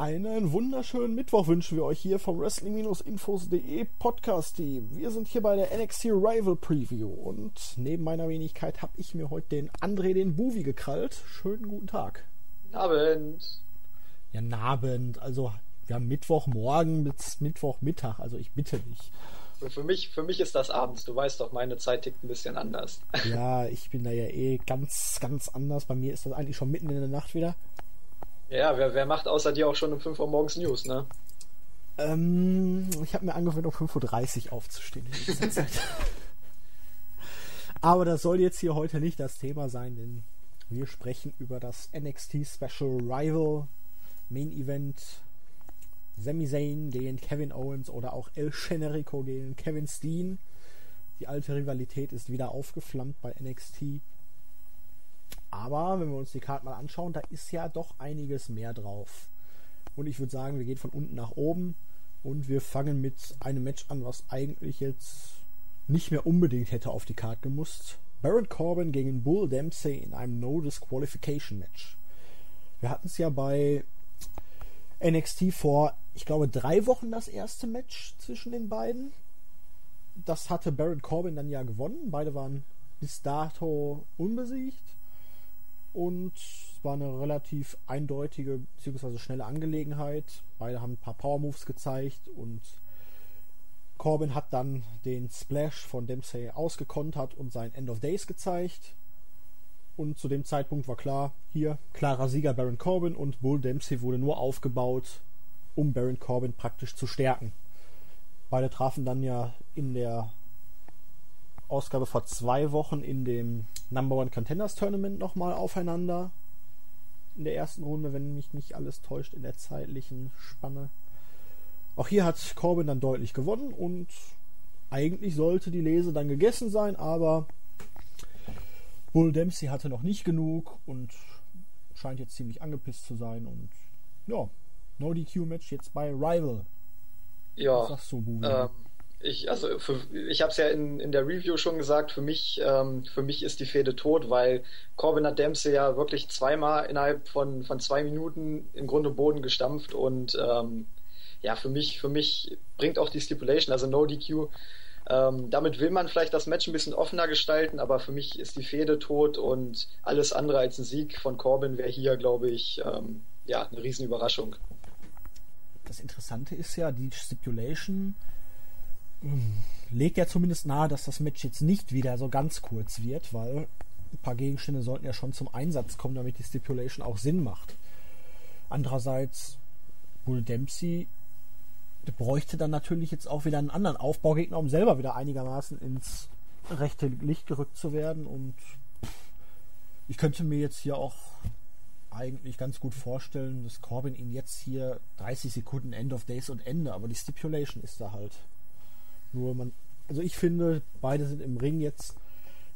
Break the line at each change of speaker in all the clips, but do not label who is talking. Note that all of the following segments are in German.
Einen wunderschönen Mittwoch wünschen wir euch hier vom Wrestling-Infos.de Podcast-Team. Wir sind hier bei der NXT Rival Preview und neben meiner Wenigkeit habe ich mir heute den André, den Buvi, gekrallt. Schönen guten Tag.
Abend.
Ja, Abend. Also, wir haben Mittwochmorgen bis Mittwochmittag. Also, ich bitte dich.
Für mich, für mich ist das abends. Du weißt doch, meine Zeit tickt ein bisschen anders.
Ja, ich bin da ja eh ganz, ganz anders. Bei mir ist das eigentlich schon mitten in der Nacht wieder.
Ja, wer, wer macht außer dir auch schon um 5 Uhr morgens News, ne?
Ähm, ich habe mir angewöhnt, um 5.30 Uhr aufzustehen. Aber das soll jetzt hier heute nicht das Thema sein, denn wir sprechen über das NXT Special Rival Main Event. Sami Zayn gegen Kevin Owens oder auch El Generico gegen Kevin Steen. Die alte Rivalität ist wieder aufgeflammt bei NXT. Aber wenn wir uns die Karte mal anschauen, da ist ja doch einiges mehr drauf. Und ich würde sagen, wir gehen von unten nach oben und wir fangen mit einem Match an, was eigentlich jetzt nicht mehr unbedingt hätte auf die Karte gemusst. Baron Corbin gegen Bull Dempsey in einem No Disqualification Match. Wir hatten es ja bei NXT vor, ich glaube, drei Wochen das erste Match zwischen den beiden. Das hatte Baron Corbin dann ja gewonnen. Beide waren bis dato unbesiegt und es war eine relativ eindeutige bzw. schnelle Angelegenheit. Beide haben ein paar Power Moves gezeigt und Corbin hat dann den Splash von Dempsey ausgekontert und sein End of Days gezeigt. Und zu dem Zeitpunkt war klar, hier klarer Sieger Baron Corbin und Bull Dempsey wurde nur aufgebaut, um Baron Corbin praktisch zu stärken. Beide trafen dann ja in der Ausgabe vor zwei Wochen in dem Number One Contenders Tournament nochmal aufeinander. In der ersten Runde, wenn mich nicht alles täuscht, in der zeitlichen Spanne. Auch hier hat Corbin dann deutlich gewonnen und eigentlich sollte die Lese dann gegessen sein, aber Bull Dempsey hatte noch nicht genug und scheint jetzt ziemlich angepisst zu sein und ja, No DQ Match jetzt bei Rival.
Ja. Was sagst du, Bull? Ähm, ich, also ich habe es ja in, in der Review schon gesagt, für mich, ähm, für mich ist die Fehde tot, weil Corbin hat Dempsey ja wirklich zweimal innerhalb von, von zwei Minuten im Grunde Boden gestampft und ähm, ja, für mich, für mich bringt auch die Stipulation, also No DQ, ähm, damit will man vielleicht das Match ein bisschen offener gestalten, aber für mich ist die Fehde tot und alles andere als ein Sieg von Corbin wäre hier, glaube ich, ähm, ja, eine Riesenüberraschung.
Das Interessante ist ja, die Stipulation legt ja zumindest nahe, dass das Match jetzt nicht wieder so ganz kurz wird, weil ein paar Gegenstände sollten ja schon zum Einsatz kommen, damit die Stipulation auch Sinn macht. Andererseits, Bull Dempsey bräuchte dann natürlich jetzt auch wieder einen anderen Aufbaugegner, um selber wieder einigermaßen ins rechte Licht gerückt zu werden. Und ich könnte mir jetzt hier auch eigentlich ganz gut vorstellen, dass Corbin ihn jetzt hier 30 Sekunden End of Days und Ende, aber die Stipulation ist da halt. Nur man, also ich finde, beide sind im Ring jetzt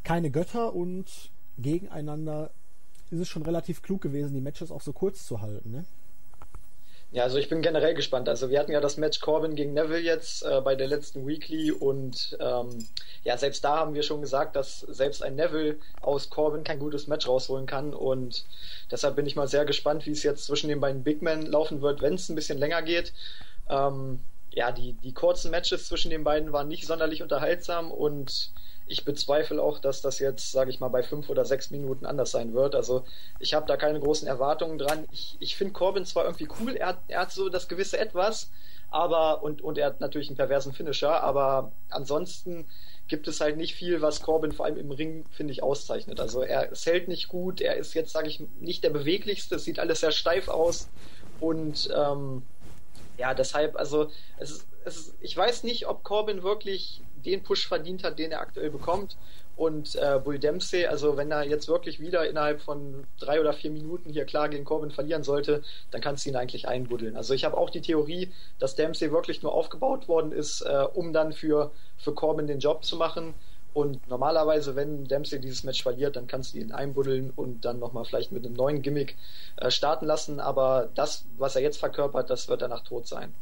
keine Götter und gegeneinander ist es schon relativ klug gewesen, die Matches auch so kurz zu halten, ne?
Ja, also ich bin generell gespannt. Also wir hatten ja das Match Corbin gegen Neville jetzt äh, bei der letzten Weekly und ähm, ja, selbst da haben wir schon gesagt, dass selbst ein Neville aus Corbin kein gutes Match rausholen kann und deshalb bin ich mal sehr gespannt, wie es jetzt zwischen den beiden Big Men laufen wird, wenn es ein bisschen länger geht. Ähm, ja, die, die kurzen Matches zwischen den beiden waren nicht sonderlich unterhaltsam und ich bezweifle auch, dass das jetzt, sage ich mal, bei fünf oder sechs Minuten anders sein wird. Also ich habe da keine großen Erwartungen dran. Ich, ich finde Corbin zwar irgendwie cool, er hat, er hat so das gewisse Etwas, aber und, und er hat natürlich einen perversen Finisher, aber ansonsten gibt es halt nicht viel, was Corbin vor allem im Ring, finde ich, auszeichnet. Also er es hält nicht gut, er ist jetzt, sage ich, nicht der beweglichste, es sieht alles sehr steif aus und ähm, ja, deshalb, also es ist, es ist, ich weiß nicht, ob Corbin wirklich den Push verdient hat, den er aktuell bekommt. Und äh, Bull Dempsey, also wenn er jetzt wirklich wieder innerhalb von drei oder vier Minuten hier klar gegen Corbin verlieren sollte, dann kannst du ihn eigentlich einbuddeln. Also ich habe auch die Theorie, dass Dempsey wirklich nur aufgebaut worden ist, äh, um dann für, für Corbin den Job zu machen. Und normalerweise, wenn Dempsey dieses Match verliert, dann kannst du ihn einbuddeln und dann nochmal vielleicht mit einem neuen Gimmick äh, starten lassen. Aber das, was er jetzt verkörpert, das wird danach tot sein.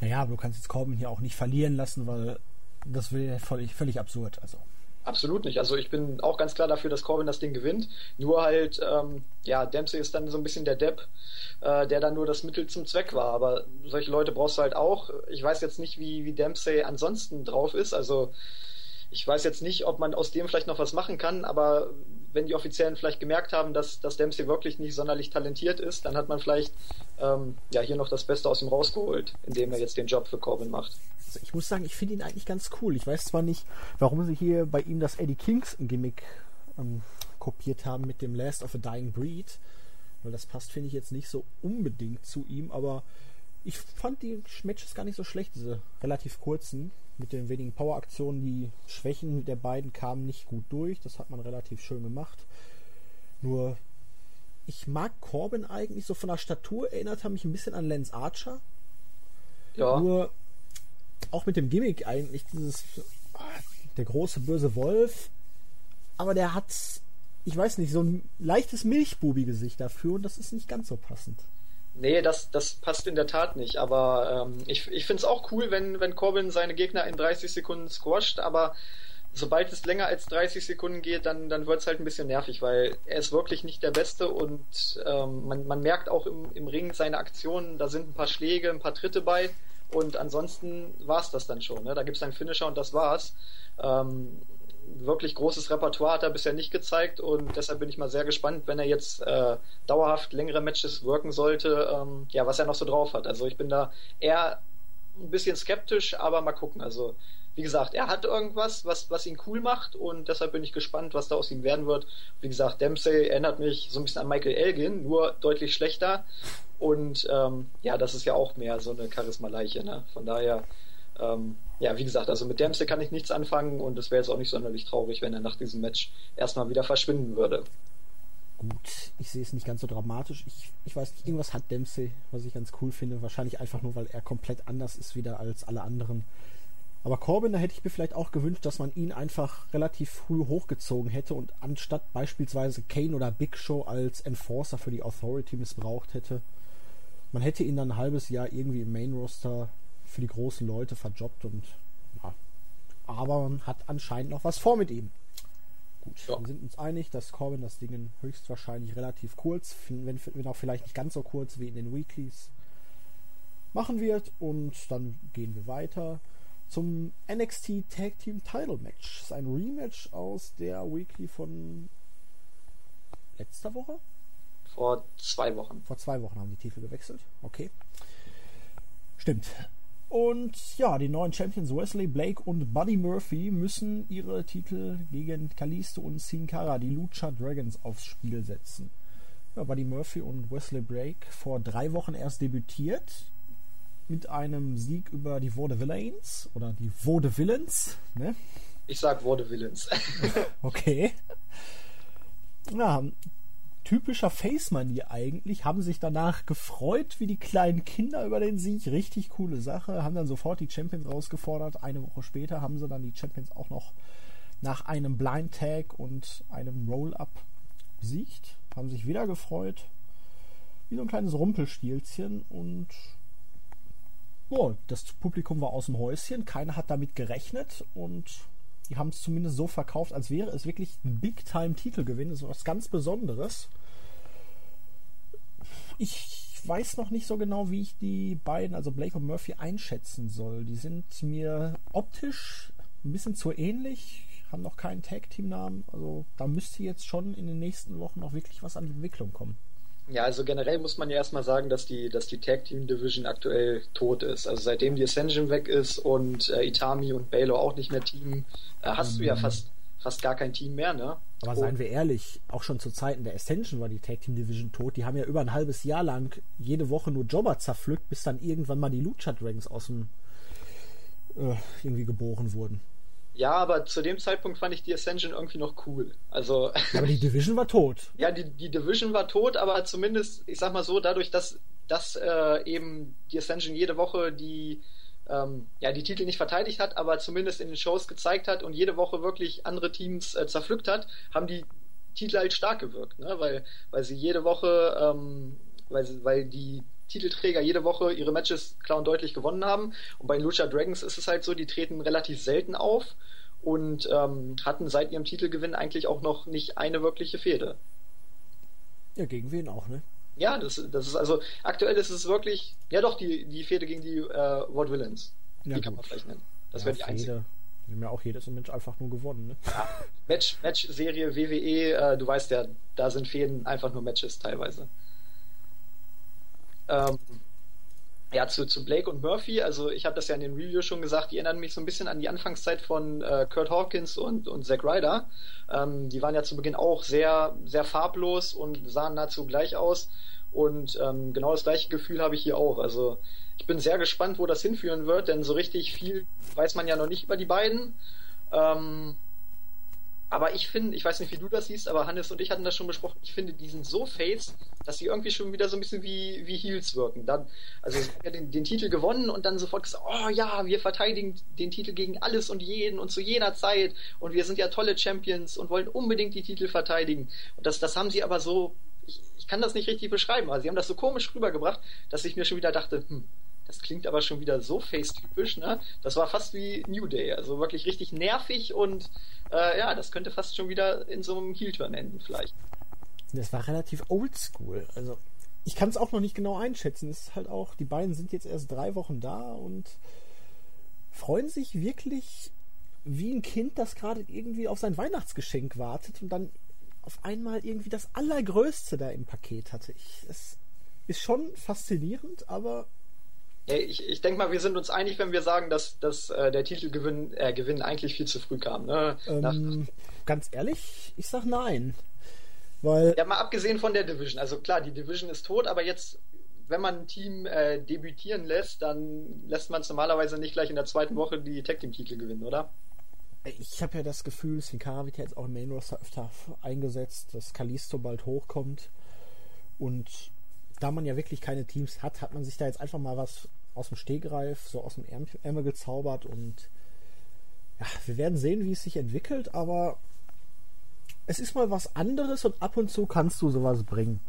Naja, aber du kannst jetzt Corbin hier auch nicht verlieren lassen, weil das wäre völlig, völlig absurd. Also.
Absolut nicht. Also ich bin auch ganz klar dafür, dass Corbin das Ding gewinnt. Nur halt, ähm, ja, Dempsey ist dann so ein bisschen der Depp, äh, der dann nur das Mittel zum Zweck war. Aber solche Leute brauchst du halt auch. Ich weiß jetzt nicht, wie, wie Dempsey ansonsten drauf ist. Also ich weiß jetzt nicht, ob man aus dem vielleicht noch was machen kann, aber wenn die Offiziellen vielleicht gemerkt haben, dass, dass Dempsey wirklich nicht sonderlich talentiert ist, dann hat man vielleicht ähm, ja hier noch das Beste aus ihm rausgeholt, indem er jetzt den Job für Corbin macht.
Also ich muss sagen, ich finde ihn eigentlich ganz cool. Ich weiß zwar nicht, warum sie hier bei ihm das Eddie Kingston-Gimmick ähm, kopiert haben mit dem Last of a Dying Breed, weil das passt, finde ich, jetzt nicht so unbedingt zu ihm, aber ich fand die Matches gar nicht so schlecht, diese relativ kurzen mit den wenigen Power-Aktionen. Die Schwächen der beiden kamen nicht gut durch. Das hat man relativ schön gemacht. Nur, ich mag Corbin eigentlich so von der Statur, erinnert er mich ein bisschen an Lance Archer. Ja. Nur, auch mit dem Gimmick eigentlich, dieses, der große böse Wolf. Aber der hat, ich weiß nicht, so ein leichtes Milchbubi-Gesicht dafür und das ist nicht ganz so passend.
Nee, das, das passt in der Tat nicht. Aber ähm, ich, ich finde es auch cool, wenn, wenn Corbin seine Gegner in 30 Sekunden squasht, aber sobald es länger als 30 Sekunden geht, dann, dann wird es halt ein bisschen nervig, weil er ist wirklich nicht der Beste und ähm, man, man merkt auch im, im Ring seine Aktionen, da sind ein paar Schläge, ein paar Tritte bei und ansonsten war es das dann schon. Ne? Da gibt es einen Finisher und das war's. Ähm, wirklich großes Repertoire hat er bisher nicht gezeigt und deshalb bin ich mal sehr gespannt, wenn er jetzt äh, dauerhaft längere Matches wirken sollte, ähm, ja, was er noch so drauf hat. Also ich bin da eher ein bisschen skeptisch, aber mal gucken. Also wie gesagt, er hat irgendwas, was, was ihn cool macht und deshalb bin ich gespannt, was da aus ihm werden wird. Wie gesagt, Dempsey erinnert mich so ein bisschen an Michael Elgin, nur deutlich schlechter. Und ähm, ja, das ist ja auch mehr so eine Charisma-Leiche. Ne? Von daher ähm, ja, wie gesagt, also mit Dempsey kann ich nichts anfangen und es wäre jetzt auch nicht sonderlich traurig, wenn er nach diesem Match erstmal wieder verschwinden würde.
Gut, ich sehe es nicht ganz so dramatisch. Ich, ich weiß nicht, irgendwas hat Dempsey, was ich ganz cool finde. Wahrscheinlich einfach nur, weil er komplett anders ist wieder als alle anderen. Aber Corbin, da hätte ich mir vielleicht auch gewünscht, dass man ihn einfach relativ früh hochgezogen hätte und anstatt beispielsweise Kane oder Big Show als Enforcer für die Authority missbraucht hätte. Man hätte ihn dann ein halbes Jahr irgendwie im Main Roster für die großen Leute verjobbt und ja. Aber man hat anscheinend noch was vor mit ihm. Gut, ja. wir sind uns einig, dass Corbin das Ding höchstwahrscheinlich relativ kurz, wenn, wenn auch vielleicht nicht ganz so kurz wie in den Weeklies, machen wird. Und dann gehen wir weiter zum NXT Tag Team Title Match. Das ist ein Rematch aus der Weekly von letzter Woche?
Vor zwei Wochen.
Vor zwei Wochen haben die Titel gewechselt. Okay. Stimmt. Und ja, die neuen Champions Wesley Blake und Buddy Murphy müssen ihre Titel gegen Kalisto und Sin Cara, die Lucha Dragons, aufs Spiel setzen. Ja, Buddy Murphy und Wesley Blake vor drei Wochen erst debütiert mit einem Sieg über die Villains oder die Villains, ne?
Ich sag Villains.
okay. Ja, typischer Face-Manier eigentlich, haben sich danach gefreut wie die kleinen Kinder über den Sieg. Richtig coole Sache. Haben dann sofort die Champions rausgefordert. Eine Woche später haben sie dann die Champions auch noch nach einem Blind Tag und einem Roll-Up besiegt. Haben sich wieder gefreut. Wie so ein kleines Rumpelspielchen und oh, das Publikum war aus dem Häuschen. Keiner hat damit gerechnet und die haben es zumindest so verkauft, als wäre es wirklich ein Big-Time-Titelgewinn. Das ist was ganz Besonderes. Ich weiß noch nicht so genau, wie ich die beiden, also Blake und Murphy, einschätzen soll. Die sind mir optisch ein bisschen zu ähnlich, haben noch keinen Tag-Team-Namen. Also da müsste jetzt schon in den nächsten Wochen noch wirklich was an Entwicklung kommen.
Ja, also generell muss man ja erstmal sagen, dass die, dass die Tag Team Division aktuell tot ist. Also seitdem die Ascension weg ist und äh, Itami und Baylor auch nicht mehr Team, äh, hast mhm. du ja mhm. fast, fast gar kein Team mehr, ne?
Aber und, seien wir ehrlich, auch schon zu Zeiten der Ascension war die Tag Team Division tot. Die haben ja über ein halbes Jahr lang jede Woche nur Jobber zerpflückt, bis dann irgendwann mal die Lucha Dragons aus dem äh, irgendwie geboren wurden.
Ja, aber zu dem Zeitpunkt fand ich die Ascension irgendwie noch cool. Also.
Aber die Division war tot.
ja, die, die Division war tot, aber zumindest, ich sag mal so, dadurch, dass, dass äh, eben die Ascension jede Woche die, ähm, ja, die Titel nicht verteidigt hat, aber zumindest in den Shows gezeigt hat und jede Woche wirklich andere Teams äh, zerpflückt hat, haben die Titel halt stark gewirkt, ne? weil, weil sie jede Woche, ähm, weil, sie, weil die Titelträger jede Woche ihre Matches klar und deutlich gewonnen haben. Und bei Lucha Dragons ist es halt so, die treten relativ selten auf und ähm, hatten seit ihrem Titelgewinn eigentlich auch noch nicht eine wirkliche Fehde.
Ja, gegen wen auch, ne?
Ja, das, das ist also aktuell ist es wirklich, ja doch, die, die Fehde gegen die äh, Ward Villains.
Ja,
die kann
gut.
man vielleicht nennen. Das
ja,
wäre die einzige.
Die haben ja auch jedes Match einfach nur gewonnen, ne?
Ja. Match, Match-Serie WWE, äh, du weißt ja, da sind Fäden einfach nur Matches teilweise. Ähm, ja, zu, zu Blake und Murphy, also ich habe das ja in den Reviews schon gesagt, die erinnern mich so ein bisschen an die Anfangszeit von äh, Kurt Hawkins und, und Zack Ryder. Ähm, die waren ja zu Beginn auch sehr, sehr farblos und sahen nahezu gleich aus. Und ähm, genau das gleiche Gefühl habe ich hier auch. Also ich bin sehr gespannt, wo das hinführen wird, denn so richtig viel weiß man ja noch nicht über die beiden. Ähm, aber ich finde, ich weiß nicht, wie du das siehst, aber Hannes und ich hatten das schon besprochen, ich finde, die sind so face, dass sie irgendwie schon wieder so ein bisschen wie, wie Heels wirken. Dann, also sie haben ja den, den Titel gewonnen und dann sofort gesagt, oh ja, wir verteidigen den Titel gegen alles und jeden und zu jeder Zeit und wir sind ja tolle Champions und wollen unbedingt die Titel verteidigen. Und das, das haben sie aber so, ich, ich kann das nicht richtig beschreiben, aber sie haben das so komisch rübergebracht, dass ich mir schon wieder dachte, hm, das klingt aber schon wieder so face-typisch, ne? Das war fast wie New Day, also wirklich richtig nervig und äh, ja, das könnte fast schon wieder in so einem Heel-Turn enden, vielleicht.
Das war relativ oldschool. Also, ich kann es auch noch nicht genau einschätzen. Es ist halt auch, die beiden sind jetzt erst drei Wochen da und freuen sich wirklich wie ein Kind, das gerade irgendwie auf sein Weihnachtsgeschenk wartet und dann auf einmal irgendwie das Allergrößte da im Paket hatte. Ich, es ist schon faszinierend, aber
ich, ich denke mal, wir sind uns einig, wenn wir sagen, dass, dass äh, der Titelgewinn äh, Gewinn eigentlich viel zu früh kam. Ne?
ähm, ganz ehrlich, ich sag nein. Weil
ja, mal abgesehen von der Division. Also klar, die Division ist tot, aber jetzt, wenn man ein Team äh, debütieren lässt, dann lässt man es normalerweise nicht gleich in der zweiten Woche die Tag Team Titel gewinnen, oder?
ich habe ja das Gefühl, Sin Cara wird ja jetzt auch im Main Roster öfter eingesetzt, dass Kalisto bald hochkommt. Und da man ja wirklich keine Teams hat, hat man sich da jetzt einfach mal was aus dem Stegreif, so aus dem Ärmel gezaubert und ja, wir werden sehen, wie es sich entwickelt, aber es ist mal was anderes und ab und zu kannst du sowas bringen.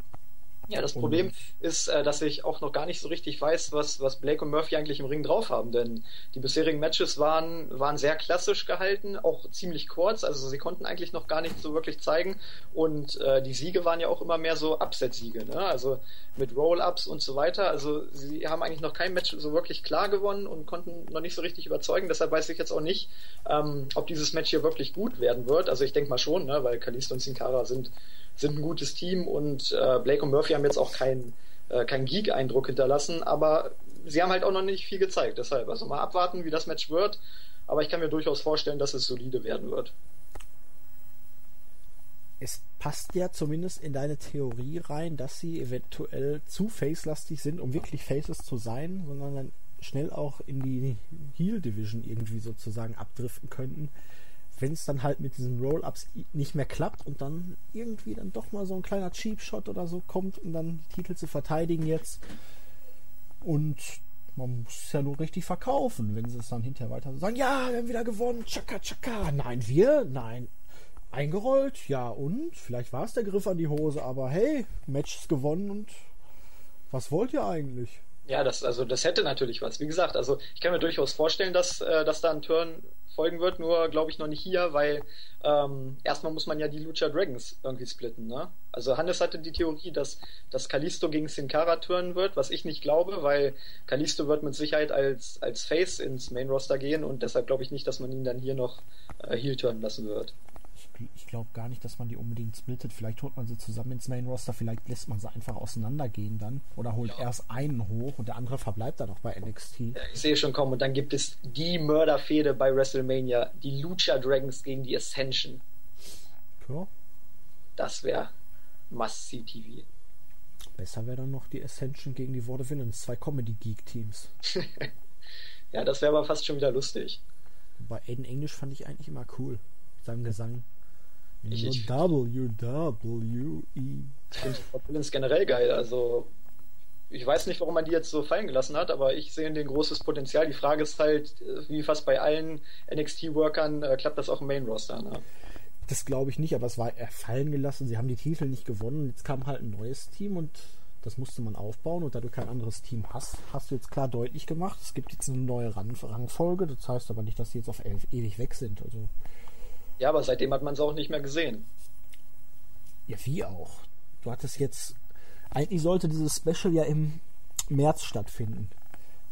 Ja, das Problem ist, äh, dass ich auch noch gar nicht so richtig weiß, was, was Blake und Murphy eigentlich im Ring drauf haben, denn die bisherigen Matches waren, waren sehr klassisch gehalten, auch ziemlich kurz, also sie konnten eigentlich noch gar nicht so wirklich zeigen. Und äh, die Siege waren ja auch immer mehr so Upset-Siege, ne? also mit Roll-Ups und so weiter, also sie haben eigentlich noch kein Match so wirklich klar gewonnen und konnten noch nicht so richtig überzeugen, deshalb weiß ich jetzt auch nicht, ähm, ob dieses Match hier wirklich gut werden wird, also ich denke mal schon, ne? weil Kalisto und Sin Cara sind sind ein gutes Team und äh, Blake und Murphy haben jetzt auch keinen äh, keinen Geek-Eindruck hinterlassen, aber sie haben halt auch noch nicht viel gezeigt. Deshalb, also mal abwarten, wie das Match wird. Aber ich kann mir durchaus vorstellen, dass es solide werden wird.
Es passt ja zumindest in deine Theorie rein, dass sie eventuell zu facelastig sind, um wirklich Faces zu sein, sondern dann schnell auch in die Heel Division irgendwie sozusagen abdriften könnten wenn es dann halt mit diesen Roll-Ups nicht mehr klappt und dann irgendwie dann doch mal so ein kleiner Cheap-Shot oder so kommt, um dann die Titel zu verteidigen jetzt. Und man muss es ja nur richtig verkaufen, wenn sie es dann hinterher weiter sagen, ja, wir haben wieder gewonnen, tschakka, tschakka. Nein, wir? Nein. Eingerollt? Ja, und? Vielleicht war es der Griff an die Hose, aber hey, Match ist gewonnen und was wollt ihr eigentlich?
Ja, das, also das hätte natürlich was. Wie gesagt, also ich kann mir durchaus vorstellen, dass, äh, dass da ein Turn folgen wird, nur glaube ich noch nicht hier, weil ähm, erstmal muss man ja die Lucha Dragons irgendwie splitten. Ne? Also Hannes hatte die Theorie, dass, dass Kalisto gegen Sin Cara turnen wird, was ich nicht glaube, weil Kalisto wird mit Sicherheit als, als Face ins Main Roster gehen und deshalb glaube ich nicht, dass man ihn dann hier noch äh, Heel turnen lassen wird
ich glaube gar nicht, dass man die unbedingt splittet. Vielleicht holt man sie zusammen ins Main Roster, vielleicht lässt man sie einfach auseinandergehen dann. Oder holt ja. erst einen hoch und der andere verbleibt dann auch bei NXT.
Ja, ich sehe schon kommen und dann gibt es die Mörderfehde bei WrestleMania, die Lucha Dragons gegen die Ascension.
Ja.
Das wäre Must-See TV.
Besser wäre dann noch die Ascension gegen die Worte Villains, zwei Comedy-Geek-Teams.
ja, das wäre aber fast schon wieder lustig.
Bei Aiden Englisch fand ich eigentlich immer cool seinem Gesang.
Ich, ich,
WWE.
Ich finde Villains generell geil. Also, ich weiß nicht, warum man die jetzt so fallen gelassen hat, aber ich sehe in denen großes Potenzial. Die Frage ist halt, wie fast bei allen NXT-Workern, äh, klappt das auch im Main-Roster? Ne?
Das glaube ich nicht, aber es war fallen gelassen. Sie haben die Titel nicht gewonnen. Jetzt kam halt ein neues Team und Das musste man aufbauen und da du kein anderes Team hast, hast du jetzt klar deutlich gemacht, es gibt jetzt eine neue Rang Rangfolge. Das heißt aber nicht, dass die jetzt auf elf ewig weg sind. Also
ja, aber seitdem hat man es auch nicht mehr gesehen.
Ja, wie auch? Du hattest jetzt. Eigentlich sollte dieses Special ja im März stattfinden.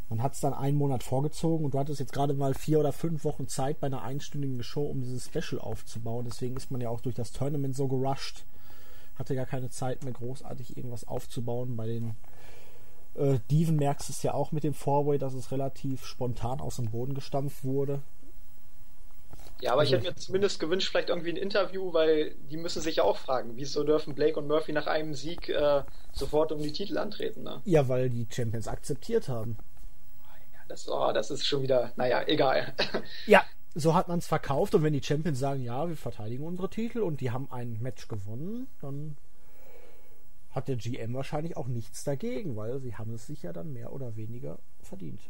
Man hat es dann einen Monat vorgezogen und du hattest jetzt gerade mal vier oder fünf Wochen Zeit bei einer einstündigen Show, um dieses Special aufzubauen. Deswegen ist man ja auch durch das Tournament so gerusht. Hatte gar keine Zeit mehr großartig irgendwas aufzubauen. Bei den äh, Diven merkst du es ja auch mit dem Fourway, dass es relativ spontan aus dem Boden gestampft wurde.
Ja, aber also, ich hätte mir zumindest gewünscht, vielleicht irgendwie ein Interview, weil die müssen sich ja auch fragen, wieso dürfen Blake und Murphy nach einem Sieg äh, sofort um die Titel antreten, ne?
Ja, weil die Champions akzeptiert haben.
Das, oh, das ist schon wieder, naja, egal.
Ja, so hat man es verkauft und wenn die Champions sagen, ja, wir verteidigen unsere Titel und die haben ein Match gewonnen, dann hat der GM wahrscheinlich auch nichts dagegen, weil sie haben es sich ja dann mehr oder weniger verdient.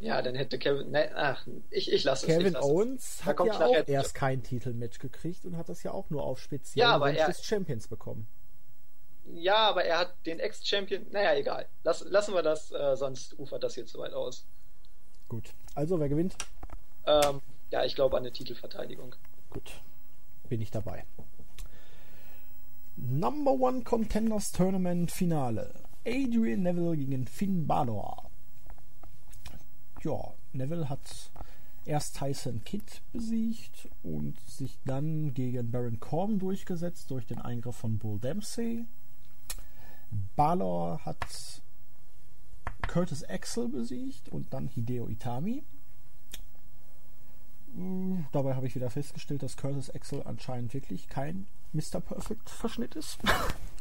Ja, dann hätte Kevin. Ne, ach, ich, ich lasse
es. Kevin Owens hat ja auch erst kein Titelmatch gekriegt und hat das ja auch nur auf speziell
ja,
des Champions bekommen.
Ja, aber er hat den Ex-Champion. Naja, egal. Lass, lassen wir das, äh, sonst ufert das hier zu weit aus.
Gut. Also, wer gewinnt?
Ähm, ja, ich glaube an eine Titelverteidigung.
Gut. Bin ich dabei. Number One Contenders Tournament Finale. Adrian Neville gegen Finn Balor ja, Neville hat erst Tyson Kidd besiegt und sich dann gegen Baron Corbin durchgesetzt durch den Eingriff von Bull Dempsey. Balor hat Curtis Axel besiegt und dann Hideo Itami. Hm, dabei habe ich wieder festgestellt, dass Curtis Axel anscheinend wirklich kein Mr. Perfect Verschnitt ist.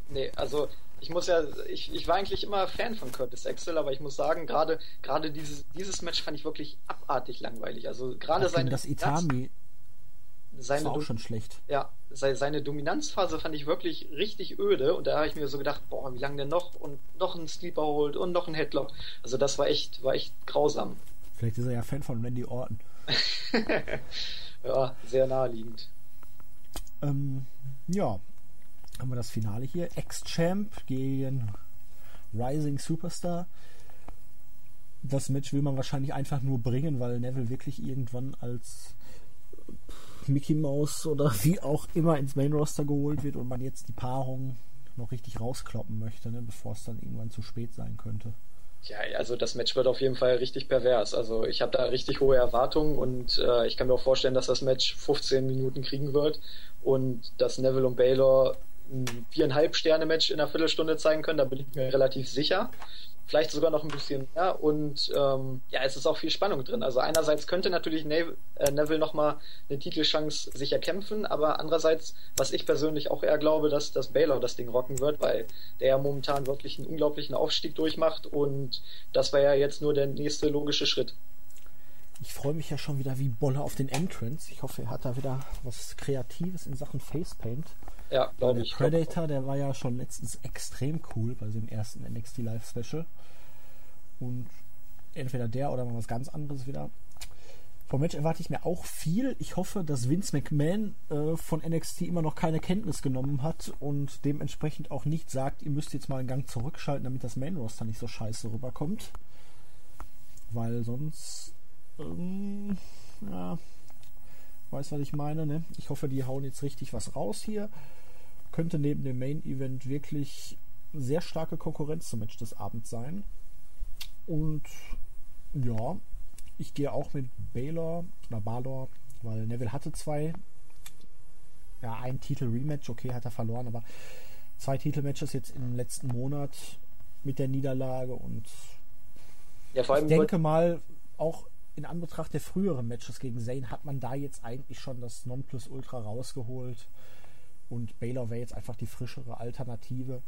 Nee, also ich muss ja, ich, ich war eigentlich immer Fan von Curtis Axel, aber ich muss sagen, gerade gerade dieses, dieses Match fand ich wirklich abartig langweilig. Also gerade seine
das Itami
seine
war auch schon schlecht.
Ja, seine Dominanzphase fand ich wirklich richtig öde und da habe ich mir so gedacht, boah, wie lange denn noch und noch ein Sleeper holt und noch ein Headlock. Also das war echt war echt grausam.
Vielleicht ist er ja Fan von Randy Orton.
ja, sehr naheliegend.
Ähm, ja, haben wir das Finale hier. Ex-Champ gegen Rising Superstar. Das Match will man wahrscheinlich einfach nur bringen, weil Neville wirklich irgendwann als Mickey Mouse oder wie auch immer ins Main Roster geholt wird und man jetzt die Paarung noch richtig rauskloppen möchte, ne, bevor es dann irgendwann zu spät sein könnte.
Ja, also das Match wird auf jeden Fall richtig pervers. Also ich habe da richtig hohe Erwartungen und äh, ich kann mir auch vorstellen, dass das Match 15 Minuten kriegen wird und dass Neville und Baylor ein viereinhalb Sterne Match in einer Viertelstunde zeigen können, da bin ich mir relativ sicher. Vielleicht sogar noch ein bisschen mehr und ähm, ja, es ist auch viel Spannung drin. Also einerseits könnte natürlich Neville, äh, Neville nochmal eine Titelchance sich erkämpfen, aber andererseits, was ich persönlich auch eher glaube, dass, dass Baylor das Ding rocken wird, weil der ja momentan wirklich einen unglaublichen Aufstieg durchmacht und das wäre ja jetzt nur der nächste logische Schritt.
Ich freue mich ja schon wieder wie Bolle auf den Entrance. Ich hoffe, er hat da wieder was Kreatives in Sachen Facepaint.
Ja, glaube
ich. Predator, der war ja schon letztens extrem cool bei dem ersten NXT Live Special. Und entweder der oder mal was ganz anderes wieder. Vom Match erwarte ich mir auch viel. Ich hoffe, dass Vince McMahon äh, von NXT immer noch keine Kenntnis genommen hat und dementsprechend auch nicht sagt, ihr müsst jetzt mal einen Gang zurückschalten, damit das Main Roster nicht so scheiße rüberkommt. Weil sonst, ähm, ja, weiß was ich meine, ne? Ich hoffe, die hauen jetzt richtig was raus hier könnte neben dem Main Event wirklich sehr starke Konkurrenz zum Match des Abends sein. Und ja, ich gehe auch mit Baylor oder Balor, weil Neville hatte zwei. Ja, ein Titel-Rematch, okay, hat er verloren, aber zwei Titelmatches jetzt im letzten Monat mit der Niederlage und ja, vor allem ich denke mal, auch in Anbetracht der früheren Matches gegen Zane hat man da jetzt eigentlich schon das Nonplusultra rausgeholt. Und Baylor wäre jetzt einfach die frischere Alternative.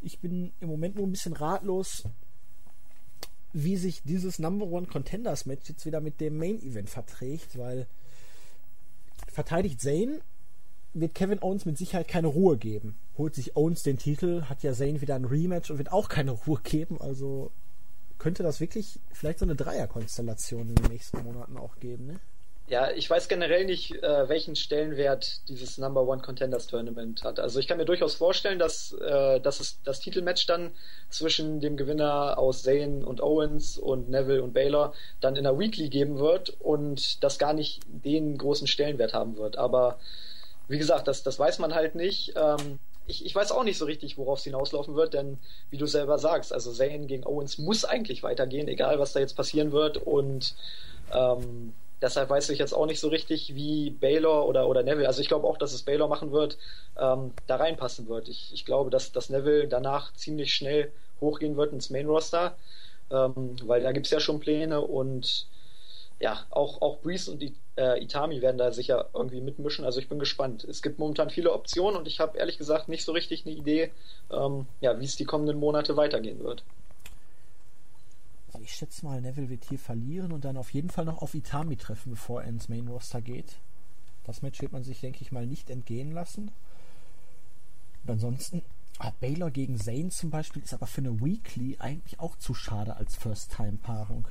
Ich bin im Moment nur ein bisschen ratlos, wie sich dieses Number One Contenders Match jetzt wieder mit dem Main Event verträgt, weil verteidigt Zane wird Kevin Owens mit Sicherheit keine Ruhe geben. Holt sich Owens den Titel, hat ja Zane wieder ein Rematch und wird auch keine Ruhe geben. Also könnte das wirklich vielleicht so eine Dreierkonstellation in den nächsten Monaten auch geben, ne?
Ja, ich weiß generell nicht, äh, welchen Stellenwert dieses Number One Contenders Tournament hat. Also ich kann mir durchaus vorstellen, dass, äh, dass es das Titelmatch dann zwischen dem Gewinner aus Zayn und Owens und Neville und Baylor dann in der Weekly geben wird und das gar nicht den großen Stellenwert haben wird. Aber wie gesagt, das, das weiß man halt nicht. Ähm, ich, ich weiß auch nicht so richtig, worauf es hinauslaufen wird, denn wie du selber sagst, also Zayn gegen Owens muss eigentlich weitergehen, egal was da jetzt passieren wird und ähm, Deshalb weiß ich jetzt auch nicht so richtig, wie Baylor oder, oder Neville, also ich glaube auch, dass es Baylor machen wird, ähm, da reinpassen wird. Ich, ich glaube, dass, dass Neville danach ziemlich schnell hochgehen wird ins Main Roster, ähm, weil da gibt es ja schon Pläne und ja, auch, auch Breeze und äh, Itami werden da sicher irgendwie mitmischen. Also ich bin gespannt. Es gibt momentan viele Optionen und ich habe ehrlich gesagt nicht so richtig eine Idee, ähm, ja, wie es die kommenden Monate weitergehen wird.
Also ich schätze mal, Neville wird hier verlieren und dann auf jeden Fall noch auf Itami treffen, bevor er ins Main Roster geht. Das Match wird man sich, denke ich mal, nicht entgehen lassen. Und ansonsten, ah, Baylor gegen Zane zum Beispiel ist aber für eine Weekly eigentlich auch zu schade als First-Time-Paarung.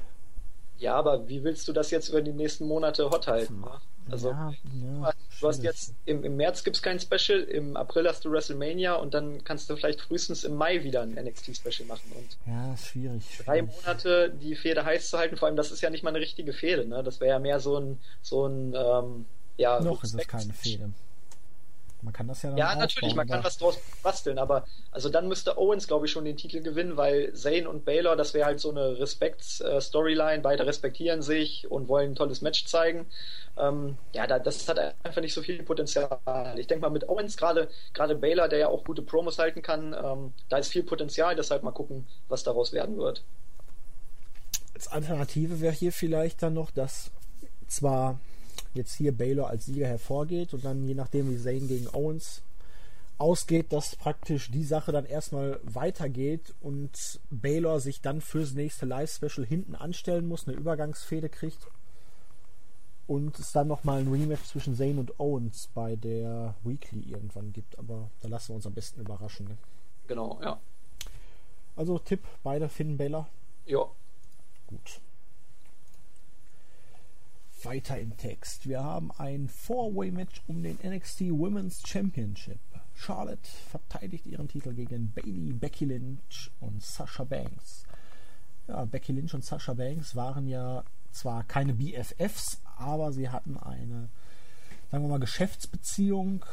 Ja, aber wie willst du das jetzt über die nächsten Monate hot halten? Also, ja, ja, du hast jetzt im, im März gibt es kein Special, im April hast du WrestleMania und dann kannst du vielleicht frühestens im Mai wieder ein NXT-Special machen. Und
ja, schwierig.
Drei
schwierig.
Monate die Fehde heiß zu halten, vor allem das ist ja nicht mal eine richtige Fehde, ne? Das wäre ja mehr so ein, so ein ähm, ja.
Noch ist es keine Fehde. Man kann das ja dann
Ja, natürlich, man kann was draus basteln, aber also dann müsste Owens, glaube ich, schon den Titel gewinnen, weil Zane und Baylor, das wäre halt so eine Respekts-Storyline, beide respektieren sich und wollen ein tolles Match zeigen. Ähm, ja, da, das hat einfach nicht so viel Potenzial. Ich denke mal mit Owens, gerade gerade Baylor, der ja auch gute Promos halten kann, ähm, da ist viel Potenzial, deshalb mal gucken, was daraus werden wird.
Als Alternative wäre hier vielleicht dann noch, dass zwar jetzt hier Baylor als Sieger hervorgeht und dann je nachdem wie Zane gegen Owens ausgeht, dass praktisch die Sache dann erstmal weitergeht und Baylor sich dann fürs nächste Live-Special hinten anstellen muss, eine Übergangsfehde kriegt und es dann nochmal ein Rematch zwischen Zane und Owens bei der Weekly irgendwann gibt. Aber da lassen wir uns am besten überraschen. Ne?
Genau, ja.
Also Tipp, beide finden Baylor.
Ja.
Gut weiter im Text. Wir haben ein Four-Way-Match um den NXT Women's Championship. Charlotte verteidigt ihren Titel gegen Bailey, Becky Lynch und Sasha Banks. Ja, Becky Lynch und Sasha Banks waren ja zwar keine BFFs, aber sie hatten eine, sagen wir mal, Geschäftsbeziehung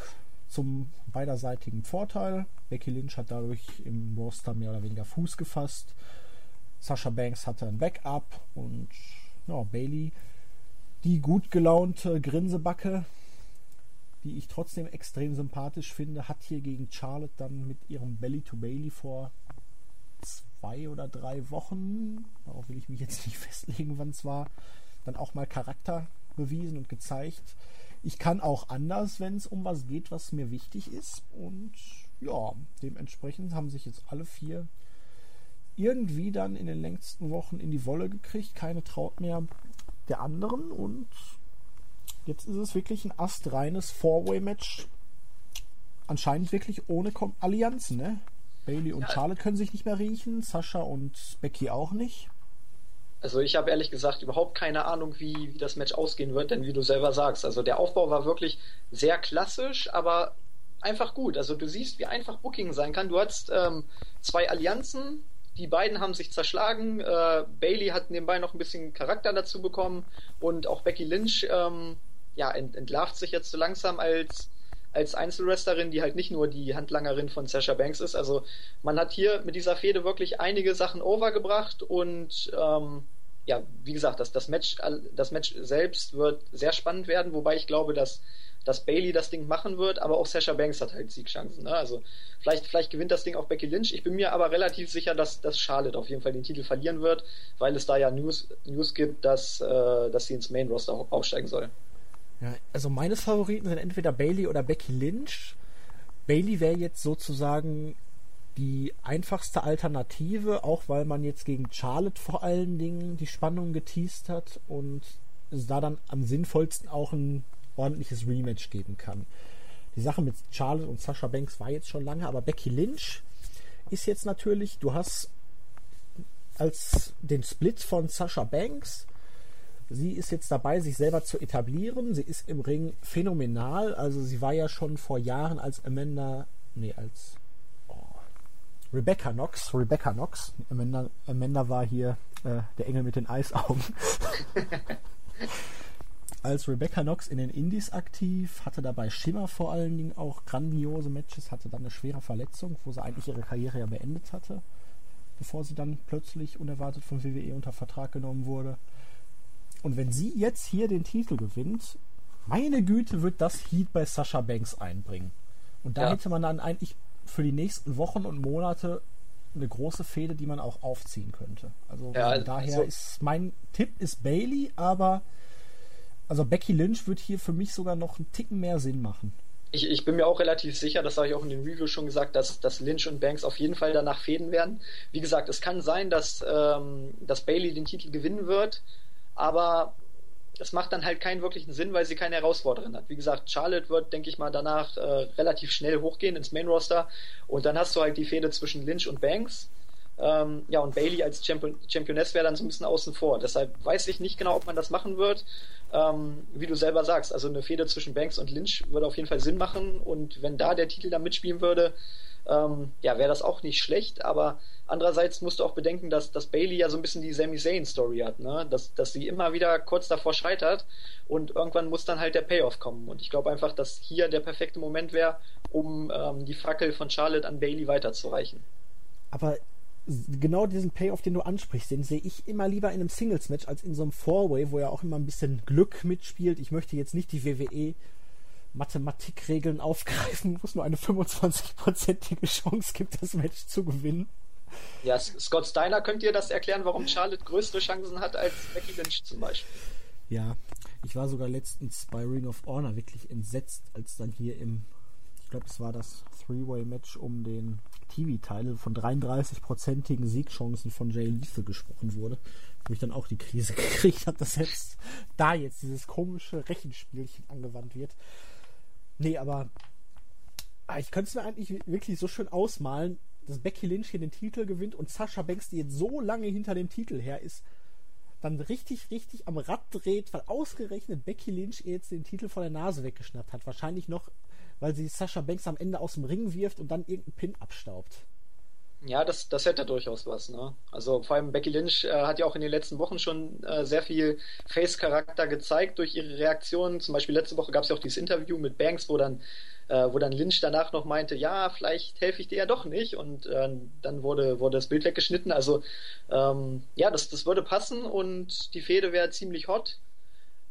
zum beiderseitigen Vorteil. Becky Lynch hat dadurch im Roster mehr oder weniger Fuß gefasst. Sasha Banks hatte ein Backup und ja, Bailey die gut gelaunte Grinsebacke, die ich trotzdem extrem sympathisch finde, hat hier gegen Charlotte dann mit ihrem Belly to Bailey vor zwei oder drei Wochen, darauf will ich mich jetzt nicht festlegen, wann es war, dann auch mal Charakter bewiesen und gezeigt. Ich kann auch anders, wenn es um was geht, was mir wichtig ist. Und ja, dementsprechend haben sich jetzt alle vier irgendwie dann in den längsten Wochen in die Wolle gekriegt. Keine traut mehr der anderen und jetzt ist es wirklich ein astreines Four-Way-Match. Anscheinend wirklich ohne Kom Allianzen, ne? Bailey und ja. Charlotte können sich nicht mehr riechen, Sascha und Becky auch nicht.
Also ich habe ehrlich gesagt überhaupt keine Ahnung, wie, wie das Match ausgehen wird, denn wie du selber sagst, also der Aufbau war wirklich sehr klassisch, aber einfach gut. Also du siehst, wie einfach Booking sein kann. Du hast ähm, zwei Allianzen, die beiden haben sich zerschlagen. Äh, Bailey hat nebenbei noch ein bisschen Charakter dazu bekommen und auch Becky Lynch ähm, ja, ent entlarvt sich jetzt so langsam als, als Einzelwrestlerin, die halt nicht nur die Handlangerin von Sasha Banks ist. Also man hat hier mit dieser Fehde wirklich einige Sachen overgebracht und ähm, ja, wie gesagt, das, das, Match, das Match selbst wird sehr spannend werden, wobei ich glaube, dass dass Bailey das Ding machen wird, aber auch Sasha Banks hat halt Siegchancen. Ne? Also vielleicht, vielleicht gewinnt das Ding auch Becky Lynch. Ich bin mir aber relativ sicher, dass, dass Charlotte auf jeden Fall den Titel verlieren wird, weil es da ja News, News gibt, dass, äh, dass sie ins Main Roster aufsteigen soll.
Ja, also meine Favoriten sind entweder Bailey oder Becky Lynch. Bailey wäre jetzt sozusagen die einfachste Alternative, auch weil man jetzt gegen Charlotte vor allen Dingen die Spannung geteased hat und da dann am sinnvollsten auch ein ordentliches Rematch geben kann. Die Sache mit Charlotte und Sasha Banks war jetzt schon lange, aber Becky Lynch ist jetzt natürlich, du hast als den Split von Sasha Banks sie ist jetzt dabei, sich selber zu etablieren. Sie ist im Ring phänomenal. Also sie war ja schon vor Jahren als Amanda, nee, als oh, Rebecca Knox, Rebecca Knox. Amanda, Amanda war hier äh, der Engel mit den Eisaugen. als Rebecca Knox in den Indies aktiv, hatte dabei Schimmer vor allen Dingen auch grandiose Matches, hatte dann eine schwere Verletzung, wo sie eigentlich ihre Karriere ja beendet hatte, bevor sie dann plötzlich unerwartet von WWE unter Vertrag genommen wurde. Und wenn sie jetzt hier den Titel gewinnt, meine Güte, wird das Heat bei Sasha Banks einbringen. Und da ja. hätte man dann eigentlich für die nächsten Wochen und Monate eine große Fehde, die man auch aufziehen könnte. Also ja, daher also ist mein Tipp ist Bailey, aber also Becky Lynch wird hier für mich sogar noch einen Ticken mehr Sinn machen.
Ich, ich bin mir auch relativ sicher, das habe ich auch in den Reviews schon gesagt, dass, dass Lynch und Banks auf jeden Fall danach fäden werden. Wie gesagt, es kann sein, dass, ähm, dass Bailey den Titel gewinnen wird, aber es macht dann halt keinen wirklichen Sinn, weil sie keine Herausforderin hat. Wie gesagt, Charlotte wird, denke ich mal, danach äh, relativ schnell hochgehen ins Main Roster und dann hast du halt die Fehde zwischen Lynch und Banks. Ähm, ja, und Bailey als Champion Championess wäre dann so ein bisschen außen vor. Deshalb weiß ich nicht genau, ob man das machen wird. Ähm, wie du selber sagst, also eine Fehde zwischen Banks und Lynch würde auf jeden Fall Sinn machen und wenn da der Titel dann mitspielen würde, ähm, ja, wäre das auch nicht schlecht, aber andererseits musst du auch bedenken, dass, dass Bailey ja so ein bisschen die Sami Zayn-Story hat, ne? dass, dass sie immer wieder kurz davor scheitert und irgendwann muss dann halt der Payoff kommen. Und ich glaube einfach, dass hier der perfekte Moment wäre, um ähm, die Fackel von Charlotte an Bailey weiterzureichen.
Aber genau diesen Payoff, den du ansprichst, den sehe ich immer lieber in einem Singles-Match als in so einem Four-Way, wo ja auch immer ein bisschen Glück mitspielt. Ich möchte jetzt nicht die WWE Mathematikregeln aufgreifen, wo es nur eine 25-prozentige Chance gibt, das Match zu gewinnen.
Ja, Scott Steiner könnt ihr das erklären, warum Charlotte größere Chancen hat als Becky Lynch zum Beispiel.
Ja, ich war sogar letztens bei Ring of Honor wirklich entsetzt, als dann hier im, ich glaube, es war das Three-Way-Match um den TV-Title von 33-prozentigen Siegchancen von Jay Lethal gesprochen wurde, wo ich dann auch die Krise gekriegt habe, dass selbst da jetzt dieses komische Rechenspielchen angewandt wird. Nee, aber ah, ich könnte es mir eigentlich wirklich so schön ausmalen, dass Becky Lynch hier den Titel gewinnt und Sascha Banks, die jetzt so lange hinter dem Titel her ist, dann richtig, richtig am Rad dreht, weil ausgerechnet Becky Lynch ihr jetzt den Titel von der Nase weggeschnappt hat. Wahrscheinlich noch weil sie Sascha Banks am Ende aus dem Ring wirft und dann irgendeinen Pin abstaubt.
Ja, das, das hätte durchaus was. Ne? Also vor allem Becky Lynch äh, hat ja auch in den letzten Wochen schon äh, sehr viel Face-Charakter gezeigt durch ihre Reaktionen. Zum Beispiel letzte Woche gab es ja auch dieses Interview mit Banks, wo dann, äh, wo dann Lynch danach noch meinte, ja, vielleicht helfe ich dir ja doch nicht. Und äh, dann wurde, wurde das Bild weggeschnitten. Also ähm, ja, das, das würde passen und die Fehde wäre ziemlich hot.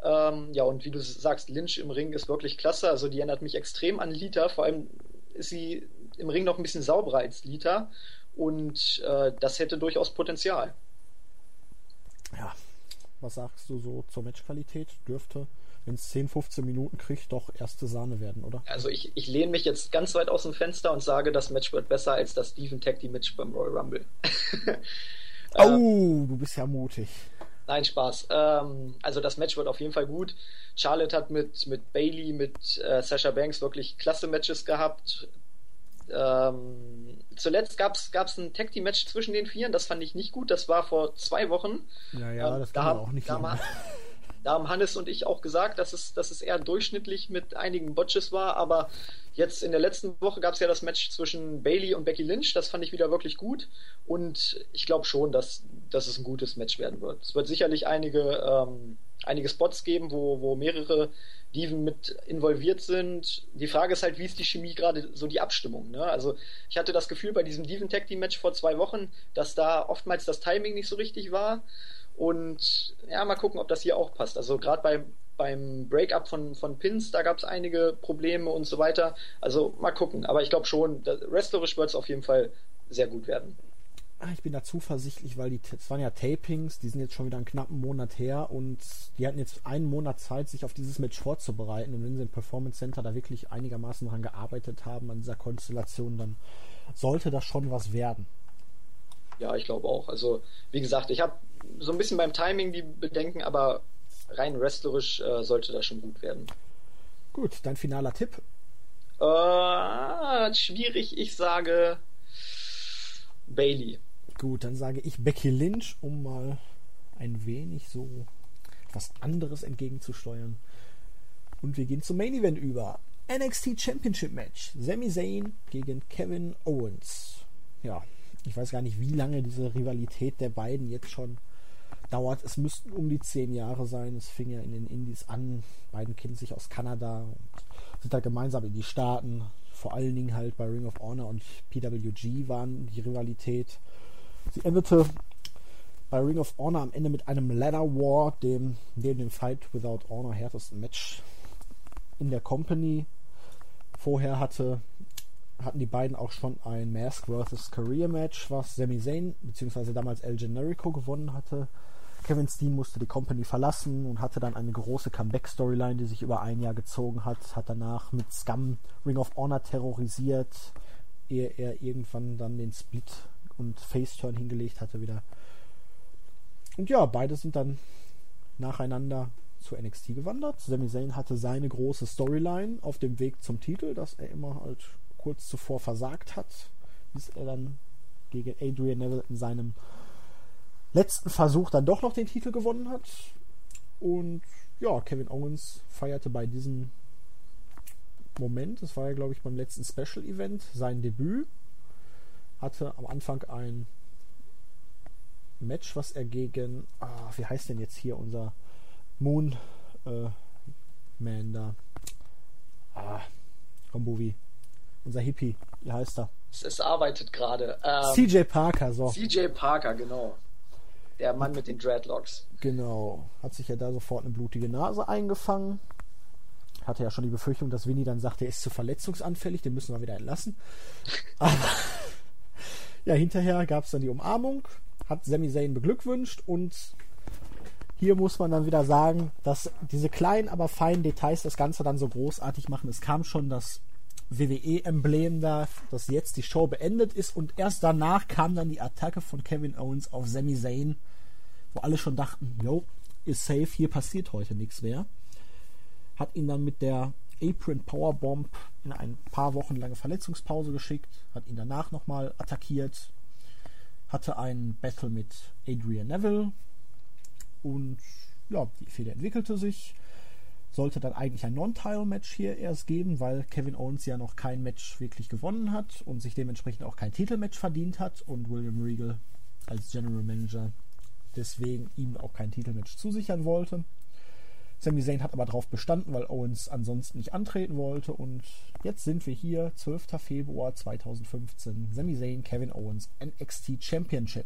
Ähm, ja, und wie du sagst, Lynch im Ring ist wirklich klasse. Also die erinnert mich extrem an Lita. Vor allem ist sie im Ring noch ein bisschen sauberer als Lita. Und äh, das hätte durchaus Potenzial.
Ja, was sagst du so zur Matchqualität? Dürfte, wenn es 10, 15 Minuten kriegt, doch erste Sahne werden, oder?
Also ich, ich lehne mich jetzt ganz weit aus dem Fenster und sage, das Match wird besser als das Steven Tag Team Match beim Royal Rumble.
oh, du bist ja mutig.
Nein, Spaß. Ähm, also das Match wird auf jeden Fall gut. Charlotte hat mit, mit Bailey, mit äh, Sasha Banks wirklich klasse Matches gehabt. Ähm, zuletzt gab es ein Tag Team Match zwischen den Vieren, das fand ich nicht gut. Das war vor zwei Wochen.
Ja, ja, ähm, das kann da, auch nicht
da, da haben Hannes und ich auch gesagt, dass es, dass es eher durchschnittlich mit einigen Botches war, aber jetzt in der letzten Woche gab es ja das Match zwischen Bailey und Becky Lynch, das fand ich wieder wirklich gut und ich glaube schon, dass, dass es ein gutes Match werden wird. Es wird sicherlich einige, ähm, einige Spots geben, wo, wo mehrere Diven mit involviert sind. Die Frage ist halt, wie ist die Chemie gerade so die Abstimmung? Ne? Also ich hatte das Gefühl bei diesem Diven Tag Team Match vor zwei Wochen, dass da oftmals das Timing nicht so richtig war. Und ja, mal gucken, ob das hier auch passt. Also gerade beim, beim Breakup von, von Pins, da gab es einige Probleme und so weiter. Also mal gucken. Aber ich glaube schon, wrestlerisch wird es auf jeden Fall sehr gut werden.
Ah, ich bin da zuversichtlich, weil die, es waren ja Tapings, die sind jetzt schon wieder einen knappen Monat her und die hatten jetzt einen Monat Zeit, sich auf dieses Match vorzubereiten. Und wenn sie im Performance Center da wirklich einigermaßen dran gearbeitet haben, an dieser Konstellation, dann sollte das schon was werden.
Ja, ich glaube auch. Also, wie gesagt, ich habe so ein bisschen beim Timing die Bedenken, aber rein wrestlerisch äh, sollte das schon gut werden.
Gut, dein finaler Tipp?
Äh, schwierig, ich sage Bailey.
Gut, dann sage ich Becky Lynch, um mal ein wenig so etwas anderes entgegenzusteuern. Und wir gehen zum Main Event über. NXT Championship Match. Sami Zayn gegen Kevin Owens. Ja, ich weiß gar nicht, wie lange diese Rivalität der beiden jetzt schon dauert. Es müssten um die zehn Jahre sein. Es fing ja in den Indies an. Beiden kennen sich aus Kanada und sind da gemeinsam in die Staaten. Vor allen Dingen halt bei Ring of Honor und PWG waren die Rivalität. Sie endete bei Ring of Honor am Ende mit einem Ladder War, dem neben dem Fight Without Honor härtesten Match in der Company. Vorher hatte, hatten die beiden auch schon ein Mask vs. Career Match, was Sami Zayn bzw. damals El Generico gewonnen hatte. Kevin Steen musste die Company verlassen und hatte dann eine große Comeback-Storyline, die sich über ein Jahr gezogen hat. Hat danach mit Scum Ring of Honor terrorisiert, ehe er irgendwann dann den Split und Face-Turn hingelegt hatte wieder. Und ja, beide sind dann nacheinander zu NXT gewandert. Sami Zayn hatte seine große Storyline auf dem Weg zum Titel, das er immer halt kurz zuvor versagt hat, bis er dann gegen Adrian Neville in seinem letzten Versuch dann doch noch den Titel gewonnen hat. Und ja, Kevin Owens feierte bei diesem Moment, das war ja glaube ich beim letzten Special Event, sein Debüt. Hatte am Anfang ein Match, was er gegen, ah, wie heißt denn jetzt hier unser Moon äh, Man da? Ah, Kombovi. Unser Hippie, wie heißt er?
Es, es arbeitet gerade.
Ähm, CJ Parker, so.
CJ Parker, genau. Der Mann mit den Dreadlocks.
Genau. Hat sich ja da sofort eine blutige Nase eingefangen. Hatte ja schon die Befürchtung, dass Winnie dann sagt, er ist zu verletzungsanfällig, den müssen wir wieder entlassen. Aber ja, hinterher gab es dann die Umarmung, hat Sami Zayn beglückwünscht und hier muss man dann wieder sagen, dass diese kleinen, aber feinen Details das Ganze dann so großartig machen. Es kam schon das WWE-Emblem da, dass jetzt die Show beendet ist und erst danach kam dann die Attacke von Kevin Owens auf Sami Zayn, wo alle schon dachten, yo, ist safe, hier passiert heute nichts mehr. Hat ihn dann mit der Apron Powerbomb in ein paar Wochen lange Verletzungspause geschickt, hat ihn danach nochmal attackiert, hatte ein Battle mit Adrian Neville und ja, die Fehde entwickelte sich sollte dann eigentlich ein Non-Title-Match hier erst geben, weil Kevin Owens ja noch kein Match wirklich gewonnen hat und sich dementsprechend auch kein Titelmatch verdient hat und William Regal als General Manager deswegen ihm auch kein Titelmatch zusichern wollte. Sami Zayn hat aber darauf bestanden, weil Owens ansonsten nicht antreten wollte und jetzt sind wir hier, 12. Februar 2015. Sami Zayn, Kevin Owens, NXT Championship.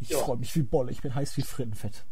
Ich freue mich wie Bolle, ich bin heiß wie Frittenfett.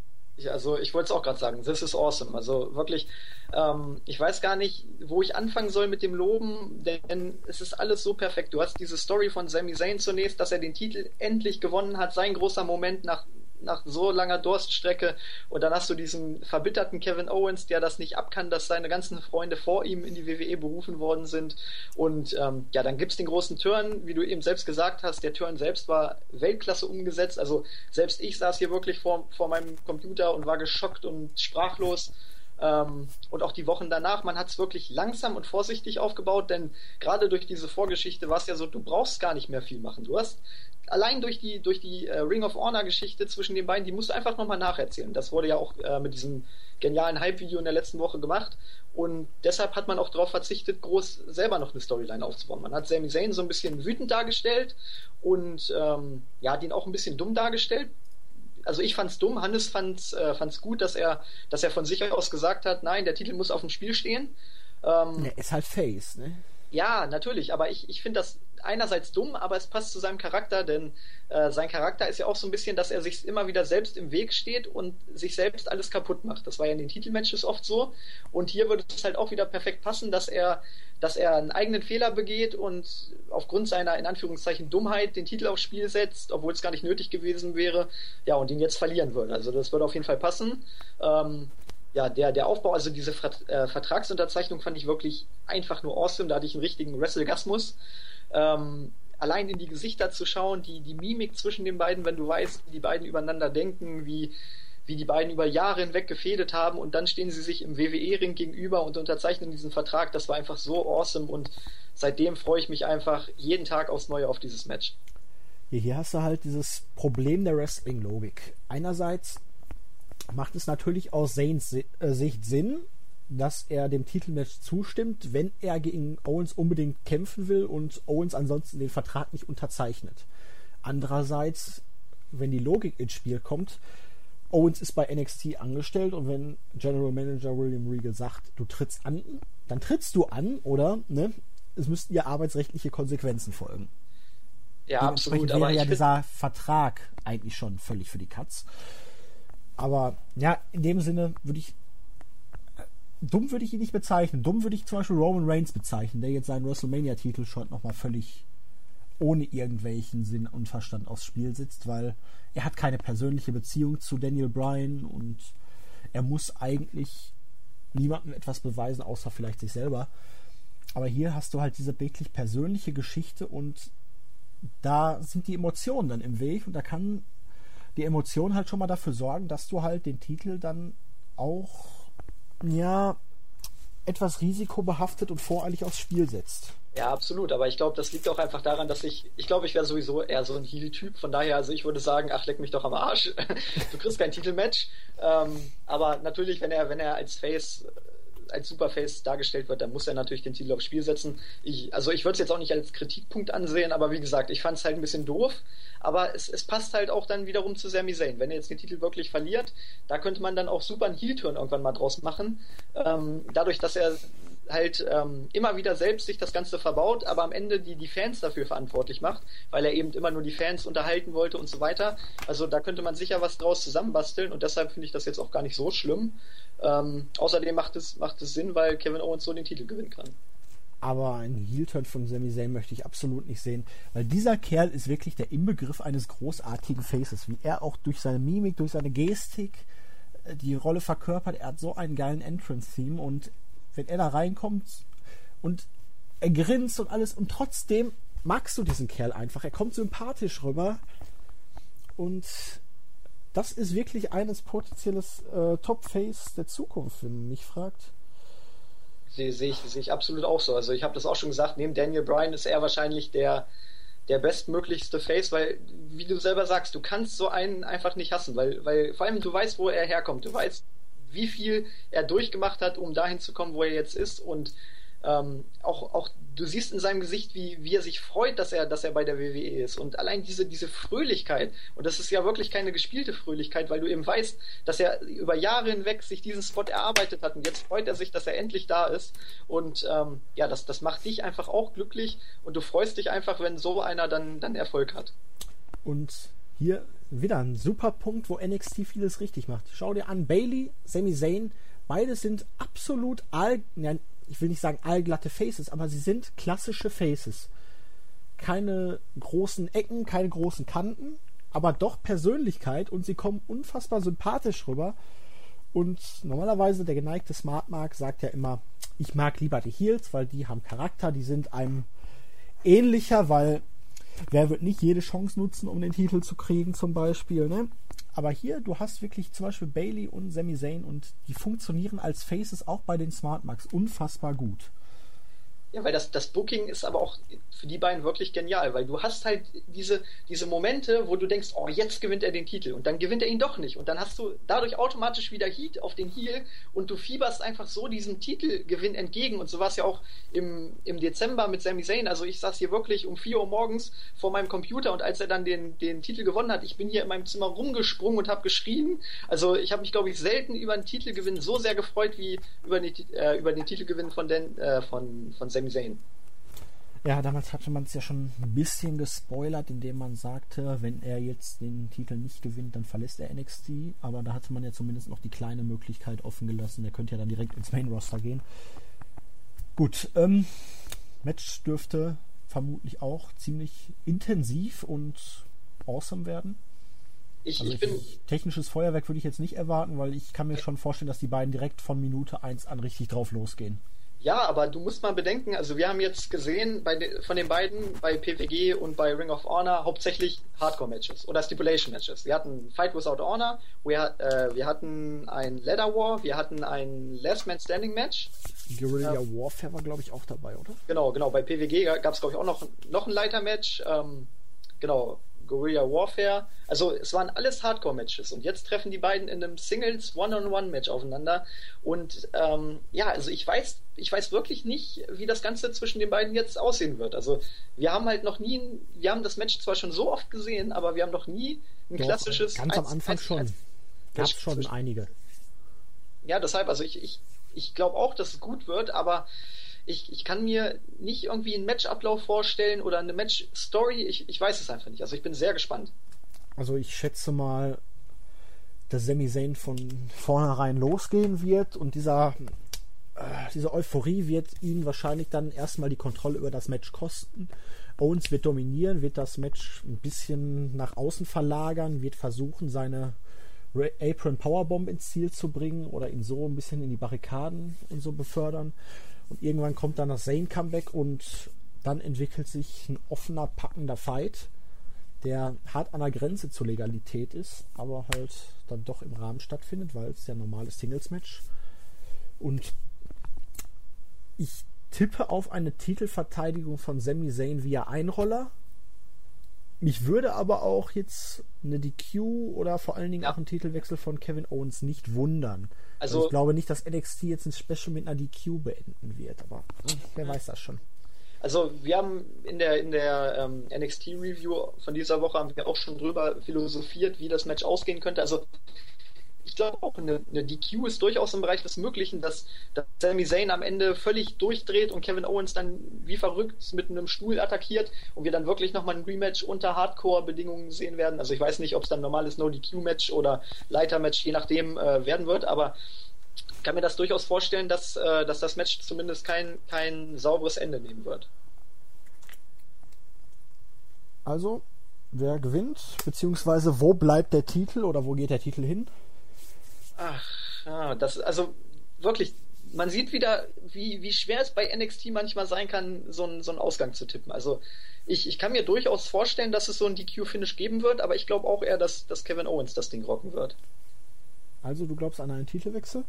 Also ich wollte es auch gerade sagen, this is awesome. Also wirklich, ähm, ich weiß gar nicht, wo ich anfangen soll mit dem Loben, denn es ist alles so perfekt. Du hast diese Story von Sami Zayn zunächst, dass er den Titel endlich gewonnen hat, sein großer Moment nach nach so langer Durststrecke. Und dann hast du diesen verbitterten Kevin Owens, der das nicht abkann, dass seine ganzen Freunde vor ihm in die WWE berufen worden sind. Und ähm, ja, dann gibt's den großen Turn, wie du eben selbst gesagt hast. Der Turn selbst war Weltklasse umgesetzt. Also selbst ich saß hier wirklich vor, vor meinem Computer und war geschockt und sprachlos. Ähm, und auch die Wochen danach, man hat es wirklich langsam und vorsichtig aufgebaut, denn gerade durch diese Vorgeschichte war es ja so, du brauchst gar nicht mehr viel machen. Du hast allein durch die, durch die äh, Ring of Honor Geschichte zwischen den beiden, die musst du einfach nochmal nacherzählen. Das wurde ja auch äh, mit diesem genialen Hype-Video in der letzten Woche gemacht. Und deshalb hat man auch darauf verzichtet, groß selber noch eine Storyline aufzubauen. Man hat Sami Zayn so ein bisschen wütend dargestellt und ähm, ja, den auch ein bisschen dumm dargestellt. Also ich fand's dumm, Hannes fand's, äh, fand's gut, dass er, dass er von sich aus gesagt hat, nein, der Titel muss auf dem Spiel stehen.
Ähm, ja, ist halt Face, ne?
Ja, natürlich, aber ich, ich finde das einerseits dumm, aber es passt zu seinem Charakter, denn äh, sein Charakter ist ja auch so ein bisschen, dass er sich immer wieder selbst im Weg steht und sich selbst alles kaputt macht. Das war ja in den Titelmatches oft so. Und hier würde es halt auch wieder perfekt passen, dass er, dass er einen eigenen Fehler begeht und aufgrund seiner in Anführungszeichen Dummheit den Titel aufs Spiel setzt, obwohl es gar nicht nötig gewesen wäre. Ja, und ihn jetzt verlieren würde. Also das würde auf jeden Fall passen. Ähm, ja, der, der Aufbau, also diese äh, Vertragsunterzeichnung fand ich wirklich einfach nur awesome. Da hatte ich einen richtigen Wrestlegasmus. Ähm, allein in die Gesichter zu schauen, die, die Mimik zwischen den beiden, wenn du weißt, wie die beiden übereinander denken, wie, wie die beiden über Jahre hinweg gefädet haben und dann stehen sie sich im WWE-Ring gegenüber und unterzeichnen diesen Vertrag. Das war einfach so awesome und seitdem freue ich mich einfach jeden Tag aufs Neue auf dieses Match.
Hier hast du halt dieses Problem der Wrestling-Logik. Einerseits macht es natürlich aus Zanes äh, Sicht Sinn, dass er dem Titelmatch zustimmt, wenn er gegen Owens unbedingt kämpfen will und Owens ansonsten den Vertrag nicht unterzeichnet. Andererseits, wenn die Logik ins Spiel kommt, Owens ist bei NXT angestellt und wenn General Manager William Regal sagt, du trittst an, dann trittst du an, oder? Ne? Es müssten ja arbeitsrechtliche Konsequenzen folgen.
Ja, absolut.
Aber ja dieser Vertrag eigentlich schon völlig für die Katz. Aber ja, in dem Sinne würde ich dumm würde ich ihn nicht bezeichnen. Dumm würde ich zum Beispiel Roman Reigns bezeichnen, der jetzt seinen WrestleMania-Titel schon nochmal völlig ohne irgendwelchen Sinn und Verstand aufs Spiel sitzt, weil er hat keine persönliche Beziehung zu Daniel Bryan und er muss eigentlich niemandem etwas beweisen, außer vielleicht sich selber. Aber hier hast du halt diese wirklich persönliche Geschichte und da sind die Emotionen dann im Weg und da kann die Emotion halt schon mal dafür sorgen, dass du halt den Titel dann auch ja etwas risikobehaftet und voreilig aufs Spiel setzt.
Ja, absolut. Aber ich glaube, das liegt auch einfach daran, dass ich, ich glaube, ich wäre sowieso eher so ein Heel-Typ. Von daher, also ich würde sagen, ach, leck mich doch am Arsch. du kriegst kein Titelmatch. Ähm, aber natürlich, wenn er, wenn er als Face als Superface dargestellt wird, dann muss er natürlich den Titel aufs Spiel setzen. Ich, also ich würde es jetzt auch nicht als Kritikpunkt ansehen, aber wie gesagt, ich fand es halt ein bisschen doof. Aber es, es passt halt auch dann wiederum zu Sami Zayn. Wenn er jetzt den Titel wirklich verliert, da könnte man dann auch super einen Heel-Turn irgendwann mal draus machen. Ähm, dadurch, dass er halt ähm, immer wieder selbst sich das Ganze verbaut, aber am Ende die, die Fans dafür verantwortlich macht, weil er eben immer nur die Fans unterhalten wollte und so weiter. Also da könnte man sicher was draus zusammenbasteln und deshalb finde ich das jetzt auch gar nicht so schlimm. Ähm, außerdem macht es, macht es Sinn, weil Kevin Owens so den Titel gewinnen kann.
Aber einen Heel-Turn von Sami Zayn möchte ich absolut nicht sehen, weil dieser Kerl ist wirklich der Inbegriff eines großartigen Faces, wie er auch durch seine Mimik, durch seine Gestik äh, die Rolle verkörpert. Er hat so einen geilen Entrance-Theme und wenn er da reinkommt und er grinst und alles und trotzdem magst du diesen Kerl einfach. Er kommt sympathisch rüber und das ist wirklich eines potenzielles äh, Top-Face der Zukunft, wenn man mich fragt.
Sehe seh ich, seh ich absolut auch so. Also ich habe das auch schon gesagt, neben Daniel Bryan ist er wahrscheinlich der, der bestmöglichste Face, weil, wie du selber sagst, du kannst so einen einfach nicht hassen, weil, weil vor allem du weißt, wo er herkommt, du weißt, wie viel er durchgemacht hat, um dahin zu kommen, wo er jetzt ist und ähm, auch, auch du siehst in seinem Gesicht, wie, wie er sich freut, dass er, dass er bei der WWE ist. Und allein diese, diese Fröhlichkeit, und das ist ja wirklich keine gespielte Fröhlichkeit, weil du eben weißt, dass er über Jahre hinweg sich diesen Spot erarbeitet hat und jetzt freut er sich, dass er endlich da ist. Und ähm, ja, das, das macht dich einfach auch glücklich und du freust dich einfach, wenn so einer dann, dann Erfolg hat.
Und hier wieder ein super Punkt, wo NXT vieles richtig macht. Schau dir an, Bailey, Sami Zayn, beide sind absolut all, ja, ich will nicht sagen allglatte Faces, aber sie sind klassische Faces. Keine großen Ecken, keine großen Kanten, aber doch Persönlichkeit und sie kommen unfassbar sympathisch rüber. Und normalerweise der geneigte Smart Mark sagt ja immer, ich mag lieber die Heels, weil die haben Charakter, die sind einem ähnlicher, weil wer wird nicht jede Chance nutzen, um den Titel zu kriegen, zum Beispiel, ne? Aber hier, du hast wirklich zum Beispiel Bailey und Sami Zayn und die funktionieren als Faces auch bei den Smart Max unfassbar gut.
Ja, weil das, das Booking ist aber auch für die beiden wirklich genial, weil du hast halt diese, diese Momente, wo du denkst, oh, jetzt gewinnt er den Titel und dann gewinnt er ihn doch nicht. Und dann hast du dadurch automatisch wieder Heat auf den Heel und du fieberst einfach so diesem Titelgewinn entgegen. Und so war es ja auch im, im Dezember mit Sami Zayn, also ich saß hier wirklich um 4 Uhr morgens vor meinem Computer und als er dann den, den Titel gewonnen hat, ich bin hier in meinem Zimmer rumgesprungen und habe geschrien, also ich habe mich glaube ich selten über einen Titelgewinn so sehr gefreut wie über, die, äh, über den Titelgewinn von, den, äh, von, von Sami Zayn.
Ja, damals hatte man es ja schon ein bisschen gespoilert, indem man sagte, wenn er jetzt den Titel nicht gewinnt, dann verlässt er NXT. Aber da hatte man ja zumindest noch die kleine Möglichkeit offen gelassen. Der könnte ja dann direkt ins Main Roster gehen. Gut, ähm, Match dürfte vermutlich auch ziemlich intensiv und awesome werden. Ich, also ich bin. Technisches Feuerwerk würde ich jetzt nicht erwarten, weil ich kann mir schon vorstellen, dass die beiden direkt von Minute 1 an richtig drauf losgehen.
Ja, aber du musst mal bedenken, also wir haben jetzt gesehen de, von den beiden, bei PWG und bei Ring of Honor, hauptsächlich Hardcore-Matches oder Stipulation-Matches. Wir hatten Fight Without Honor, wir, äh, wir hatten ein Leather War, wir hatten ein Last Man Standing Match.
Guerilla äh, Warfare war, glaube ich, auch dabei, oder?
Genau, genau. Bei PWG gab es, glaube ich, auch noch, noch ein Leiter-Match. Ähm, genau. Guerilla Warfare. Also es waren alles Hardcore-Matches und jetzt treffen die beiden in einem Singles One-on-One-Match aufeinander. Und ähm, ja, also ich weiß, ich weiß wirklich nicht, wie das Ganze zwischen den beiden jetzt aussehen wird. Also wir haben halt noch nie, wir haben das Match zwar schon so oft gesehen, aber wir haben noch nie ein Doch, klassisches.
Ganz am Anfang schon. Gab schon einige.
Ja, deshalb, also ich, ich, ich glaube auch, dass es gut wird, aber ich, ich kann mir nicht irgendwie einen Matchablauf vorstellen oder eine Match-Story. Ich, ich weiß es einfach nicht. Also ich bin sehr gespannt.
Also ich schätze mal, dass Sami Zayn von vornherein losgehen wird und dieser, äh, diese Euphorie wird ihn wahrscheinlich dann erstmal die Kontrolle über das Match kosten. Owens wird dominieren, wird das Match ein bisschen nach außen verlagern, wird versuchen, seine Apron Powerbomb ins Ziel zu bringen oder ihn so ein bisschen in die Barrikaden und so befördern. Und irgendwann kommt dann das Zane-Comeback und dann entwickelt sich ein offener, packender Fight, der hart an der Grenze zur Legalität ist, aber halt dann doch im Rahmen stattfindet, weil es ja ein normales Singles-Match. Und ich tippe auf eine Titelverteidigung von Sami Zayn via Einroller. Mich würde aber auch jetzt eine DQ oder vor allen Dingen auch ein Titelwechsel von Kevin Owens nicht wundern. Also, also, ich glaube nicht, dass NXT jetzt ein Special mit einer DQ beenden wird, aber wer weiß das schon.
Also wir haben in der in der ähm, NXT Review von dieser Woche haben wir auch schon drüber philosophiert, wie das Match ausgehen könnte. Also ich glaube auch, eine, eine, DQ ist durchaus im Bereich des Möglichen, dass, dass Sami Zayn am Ende völlig durchdreht und Kevin Owens dann wie verrückt mit einem Stuhl attackiert und wir dann wirklich nochmal ein Rematch unter Hardcore-Bedingungen sehen werden. Also ich weiß nicht, ob es dann normales No-DQ-Match oder Leiter-Match, je nachdem, äh, werden wird, aber ich kann mir das durchaus vorstellen, dass, äh, dass das Match zumindest kein, kein sauberes Ende nehmen wird.
Also, wer gewinnt, beziehungsweise wo bleibt der Titel oder wo geht der Titel hin?
Ach, ja, das, also wirklich, man sieht wieder, wie, wie schwer es bei NXT manchmal sein kann, so einen, so einen Ausgang zu tippen. Also ich, ich kann mir durchaus vorstellen, dass es so ein DQ-Finish geben wird, aber ich glaube auch eher, dass, dass Kevin Owens das Ding rocken wird.
Also du glaubst an einen Titelwechsel?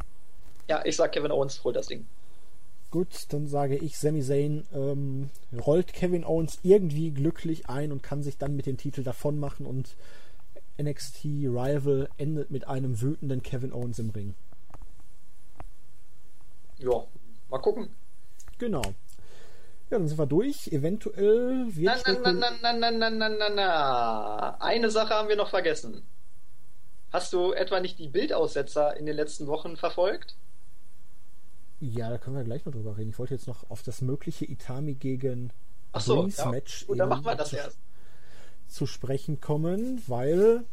Ja, ich sag Kevin Owens holt das Ding.
Gut, dann sage ich, Sami Zayn ähm, rollt Kevin Owens irgendwie glücklich ein und kann sich dann mit dem Titel davon machen und NXT Rival endet mit einem wütenden Kevin Owens im Ring.
Ja, mal gucken.
Genau. Ja, dann sind wir durch. Eventuell wird.
Na, na, na, na, na, na, na, na, na. Eine Sache haben wir noch vergessen. Hast du etwa nicht die Bildaussetzer in den letzten Wochen verfolgt?
Ja, da können wir gleich noch drüber reden. Ich wollte jetzt noch auf das mögliche Itami gegen
Ach so, ja. Match Gut, dann machen wir das erst
zu sprechen kommen, weil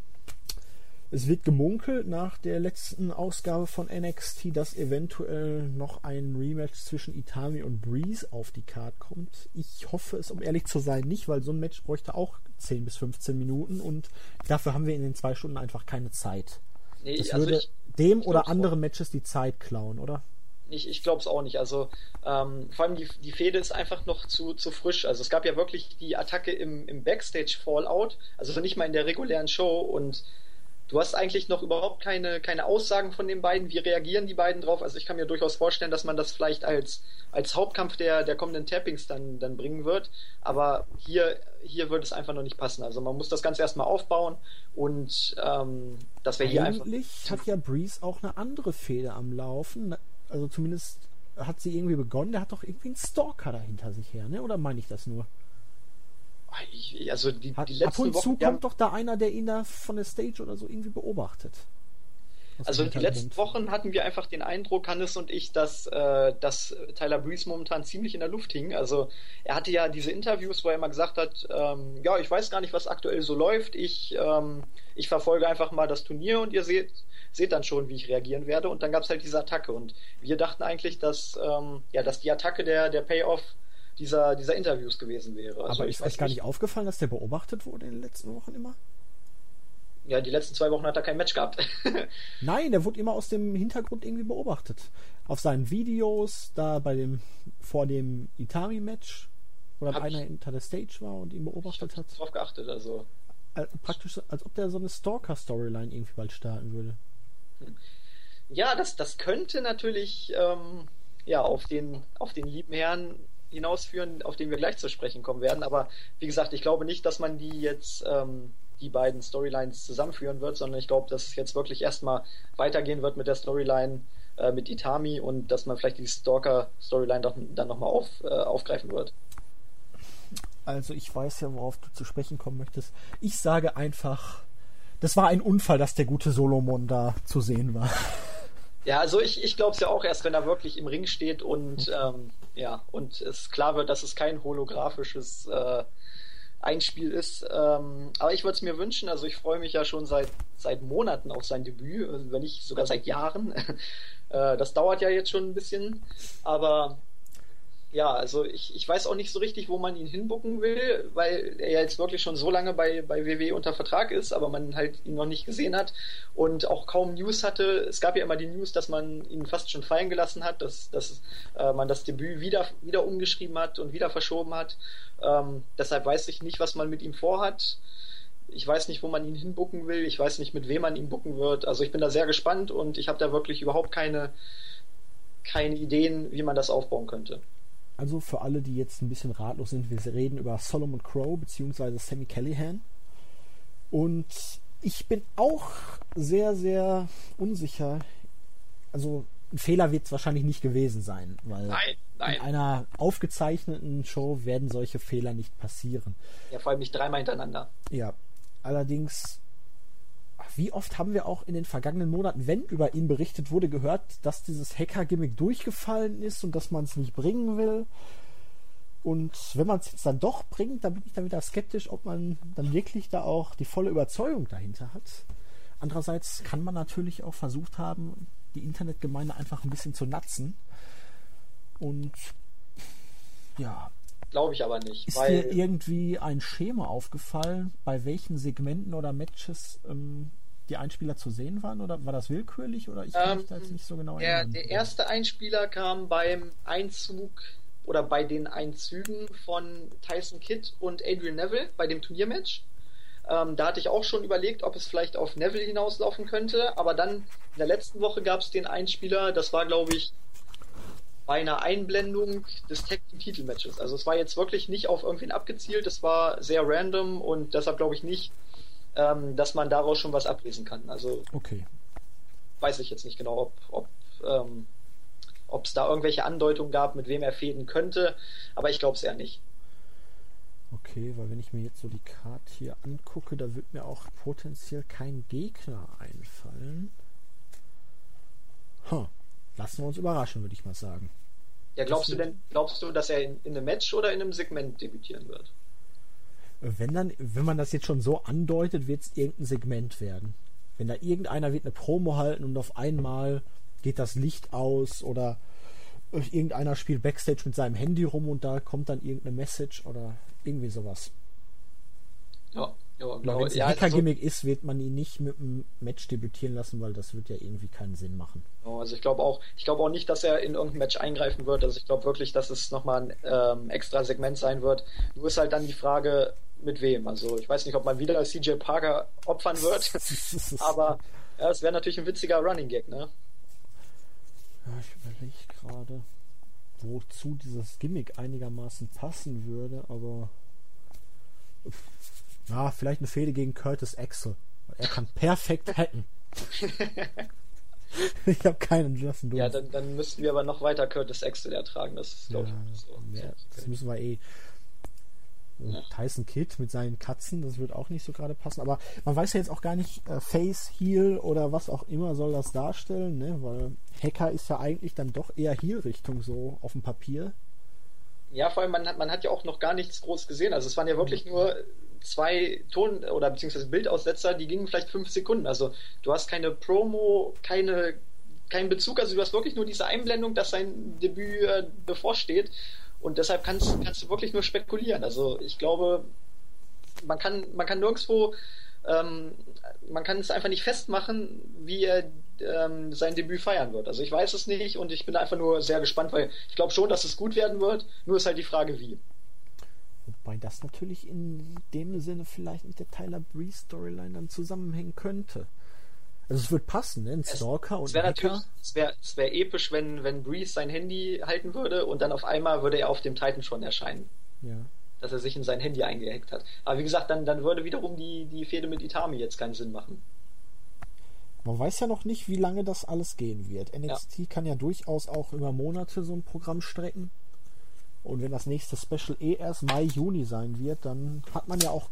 es wird gemunkelt nach der letzten Ausgabe von NXT, dass eventuell noch ein Rematch zwischen Itami und Breeze auf die Card kommt. Ich hoffe es, um ehrlich zu sein, nicht, weil so ein Match bräuchte auch 10 bis 15 Minuten und dafür haben wir in den zwei Stunden einfach keine Zeit. Nee, das also würde ich, dem ich oder anderen Matches die Zeit klauen, oder?
Ich, ich glaube es auch nicht. Also ähm, vor allem die, die Fehde ist einfach noch zu, zu frisch. Also es gab ja wirklich die Attacke im, im Backstage Fallout, also nicht mal in der regulären Show und du hast eigentlich noch überhaupt keine, keine Aussagen von den beiden. Wie reagieren die beiden drauf? Also ich kann mir durchaus vorstellen, dass man das vielleicht als, als Hauptkampf der, der kommenden Tappings dann, dann bringen wird. Aber hier, hier wird es einfach noch nicht passen. Also man muss das Ganze erstmal aufbauen und ähm, das wäre hier
einfach. Eigentlich hat ja Breeze auch eine andere Fehde am Laufen also zumindest hat sie irgendwie begonnen, der hat doch irgendwie einen Stalker dahinter sich her, ne? Oder meine ich das nur?
Also die,
hat, die letzten ab und Wochen, zu kommt doch da einer, der ihn da von der Stage oder so irgendwie beobachtet.
Also die letzten Wochen hatten wir einfach den Eindruck, Hannes und ich, dass, äh, dass Tyler Breeze momentan ziemlich in der Luft hing. Also er hatte ja diese Interviews, wo er immer gesagt hat, ähm, ja, ich weiß gar nicht, was aktuell so läuft. Ich, ähm, ich verfolge einfach mal das Turnier und ihr seht, seht dann schon, wie ich reagieren werde. Und dann gab es halt diese Attacke. Und wir dachten eigentlich, dass, ähm, ja, dass die Attacke der, der Payoff dieser, dieser Interviews gewesen wäre.
Also Aber ist euch gar nicht aufgefallen, dass der beobachtet wurde in den letzten Wochen immer?
Ja, die letzten zwei Wochen hat er kein Match gehabt.
Nein, der wurde immer aus dem Hintergrund irgendwie beobachtet. Auf seinen Videos, da bei dem, vor dem Itami-Match, wo dann einer hinter der Stage war und ihn beobachtet ich hat.
drauf geachtet, also.
Praktisch, als ob der so eine Stalker-Storyline irgendwie bald starten würde.
Ja, das, das könnte natürlich ähm, ja, auf, den, auf den lieben Herrn hinausführen, auf den wir gleich zu sprechen kommen werden. Aber wie gesagt, ich glaube nicht, dass man die jetzt ähm, die beiden Storylines zusammenführen wird, sondern ich glaube, dass es jetzt wirklich erstmal weitergehen wird mit der Storyline äh, mit Itami und dass man vielleicht die Stalker-Storyline dann nochmal auf, äh, aufgreifen wird.
Also ich weiß ja, worauf du zu sprechen kommen möchtest. Ich sage einfach, das war ein Unfall, dass der gute Solomon da zu sehen war.
Ja, also ich, ich glaube es ja auch erst, wenn er wirklich im Ring steht und ähm, ja, und es klar wird, dass es kein holographisches äh, Einspiel ist. Ähm, aber ich würde es mir wünschen, also ich freue mich ja schon seit, seit Monaten auf sein Debüt, wenn nicht sogar seit Jahren. äh, das dauert ja jetzt schon ein bisschen, aber ja, also ich, ich weiß auch nicht so richtig, wo man ihn hinbucken will, weil er jetzt wirklich schon so lange bei, bei WW unter Vertrag ist, aber man halt ihn noch nicht gesehen hat und auch kaum News hatte. Es gab ja immer die News, dass man ihn fast schon fallen gelassen hat, dass, dass äh, man das Debüt wieder, wieder umgeschrieben hat und wieder verschoben hat. Ähm, deshalb weiß ich nicht, was man mit ihm vorhat. Ich weiß nicht, wo man ihn hinbucken will. Ich weiß nicht, mit wem man ihn bucken wird. Also ich bin da sehr gespannt und ich habe da wirklich überhaupt keine, keine Ideen, wie man das aufbauen könnte.
Also für alle, die jetzt ein bisschen ratlos sind, wir reden über Solomon Crow bzw. Sammy Callahan. Und ich bin auch sehr, sehr unsicher. Also ein Fehler wird es wahrscheinlich nicht gewesen sein, weil
nein, nein.
in einer aufgezeichneten Show werden solche Fehler nicht passieren.
Ja, vor allem nicht dreimal hintereinander.
Ja, allerdings wie oft haben wir auch in den vergangenen Monaten, wenn über ihn berichtet wurde, gehört, dass dieses Hacker-Gimmick durchgefallen ist und dass man es nicht bringen will. Und wenn man es jetzt dann doch bringt, dann bin ich dann wieder skeptisch, ob man dann wirklich da auch die volle Überzeugung dahinter hat. Andererseits kann man natürlich auch versucht haben, die Internetgemeinde einfach ein bisschen zu natzen. Und ja.
Glaube ich aber nicht.
Ist dir irgendwie ein Schema aufgefallen, bei welchen Segmenten oder Matches ähm, die Einspieler zu sehen waren oder war das willkürlich oder ich kann ähm, mich da jetzt nicht so genau
erinnern? Der, der erste Einspieler kam beim Einzug oder bei den Einzügen von Tyson Kidd und Adrian Neville bei dem Turniermatch. Ähm, da hatte ich auch schon überlegt, ob es vielleicht auf Neville hinauslaufen könnte, aber dann in der letzten Woche gab es den Einspieler, das war glaube ich bei einer Einblendung des Tag Team Titelmatches. Also es war jetzt wirklich nicht auf irgendwen abgezielt, es war sehr random und deshalb glaube ich nicht, ähm, dass man daraus schon was ablesen kann. Also
okay.
weiß ich jetzt nicht genau, ob, ob ähm, ob es da irgendwelche Andeutungen gab, mit wem er fäden könnte, aber ich glaube es eher nicht.
Okay, weil wenn ich mir jetzt so die Karte hier angucke, da wird mir auch potenziell kein Gegner einfallen. Huh. Lassen wir uns überraschen, würde ich mal sagen.
Ja, glaubst du denn, glaubst du, dass er in, in einem Match oder in einem Segment debütieren wird?
Wenn dann, wenn man das jetzt schon so andeutet, wird es irgendein Segment werden. Wenn da irgendeiner wird eine Promo halten und auf einmal geht das Licht aus oder irgendeiner spielt Backstage mit seinem Handy rum und da kommt dann irgendeine Message oder irgendwie sowas.
Ja, ja
genau. Wenn es ein ja, Hacker-Gimmick also, ist, wird man ihn nicht mit einem Match debütieren lassen, weil das wird ja irgendwie keinen Sinn machen.
Also ich glaube auch, ich glaube auch nicht, dass er in irgendein Match eingreifen wird. Also ich glaube wirklich, dass es nochmal ein ähm, extra Segment sein wird. Nur ist halt dann die Frage, mit wem. Also ich weiß nicht, ob man wieder CJ Parker opfern wird, aber ja, es wäre natürlich ein witziger Running Gag, ne?
Ja, ich überlege gerade, wozu dieses Gimmick einigermaßen passen würde, aber ja, vielleicht eine Fehde gegen Curtis Axel. Er kann perfekt hacken. ich habe keinen Justin
Dunst. Ja, dann, dann müssten wir aber noch weiter Curtis Axel ertragen. Das ist, glaube ja, ich, so.
Ja, das müssen wir eh. Ja. Tyson Kidd mit seinen Katzen, das wird auch nicht so gerade passen. Aber man weiß ja jetzt auch gar nicht, äh, Face, Heal oder was auch immer soll das darstellen, ne? Weil Hacker ist ja eigentlich dann doch eher Heal-Richtung so auf dem Papier.
Ja, vor allem, man hat, man hat ja auch noch gar nichts groß gesehen. Also es waren ja wirklich mhm. nur zwei Ton- oder beziehungsweise Bildaussetzer, die gingen vielleicht fünf Sekunden. Also du hast keine Promo, keine, keinen Bezug, also du hast wirklich nur diese Einblendung, dass sein Debüt äh, bevorsteht. Und deshalb kannst, kannst du wirklich nur spekulieren. Also ich glaube, man kann, man kann nirgendwo, ähm, man kann es einfach nicht festmachen, wie er ähm, sein Debüt feiern wird. Also ich weiß es nicht und ich bin einfach nur sehr gespannt, weil ich glaube schon, dass es gut werden wird. Nur ist halt die Frage, wie.
Wobei das natürlich in dem Sinne vielleicht mit der Tyler Breeze Storyline dann zusammenhängen könnte. Also es wird passen, ne? Ein Stalker und
Es wäre
ein Hacker.
natürlich, es wäre wär episch, wenn, wenn Breeze sein Handy halten würde und dann auf einmal würde er auf dem Titan schon erscheinen.
Ja.
Dass er sich in sein Handy eingehackt hat. Aber wie gesagt, dann, dann würde wiederum die, die Fehde mit Itami jetzt keinen Sinn machen.
Man weiß ja noch nicht, wie lange das alles gehen wird. NXT kann ja durchaus auch über Monate so ein Programm strecken. Und wenn das nächste Special eh erst Mai, Juni sein wird, dann hat man ja auch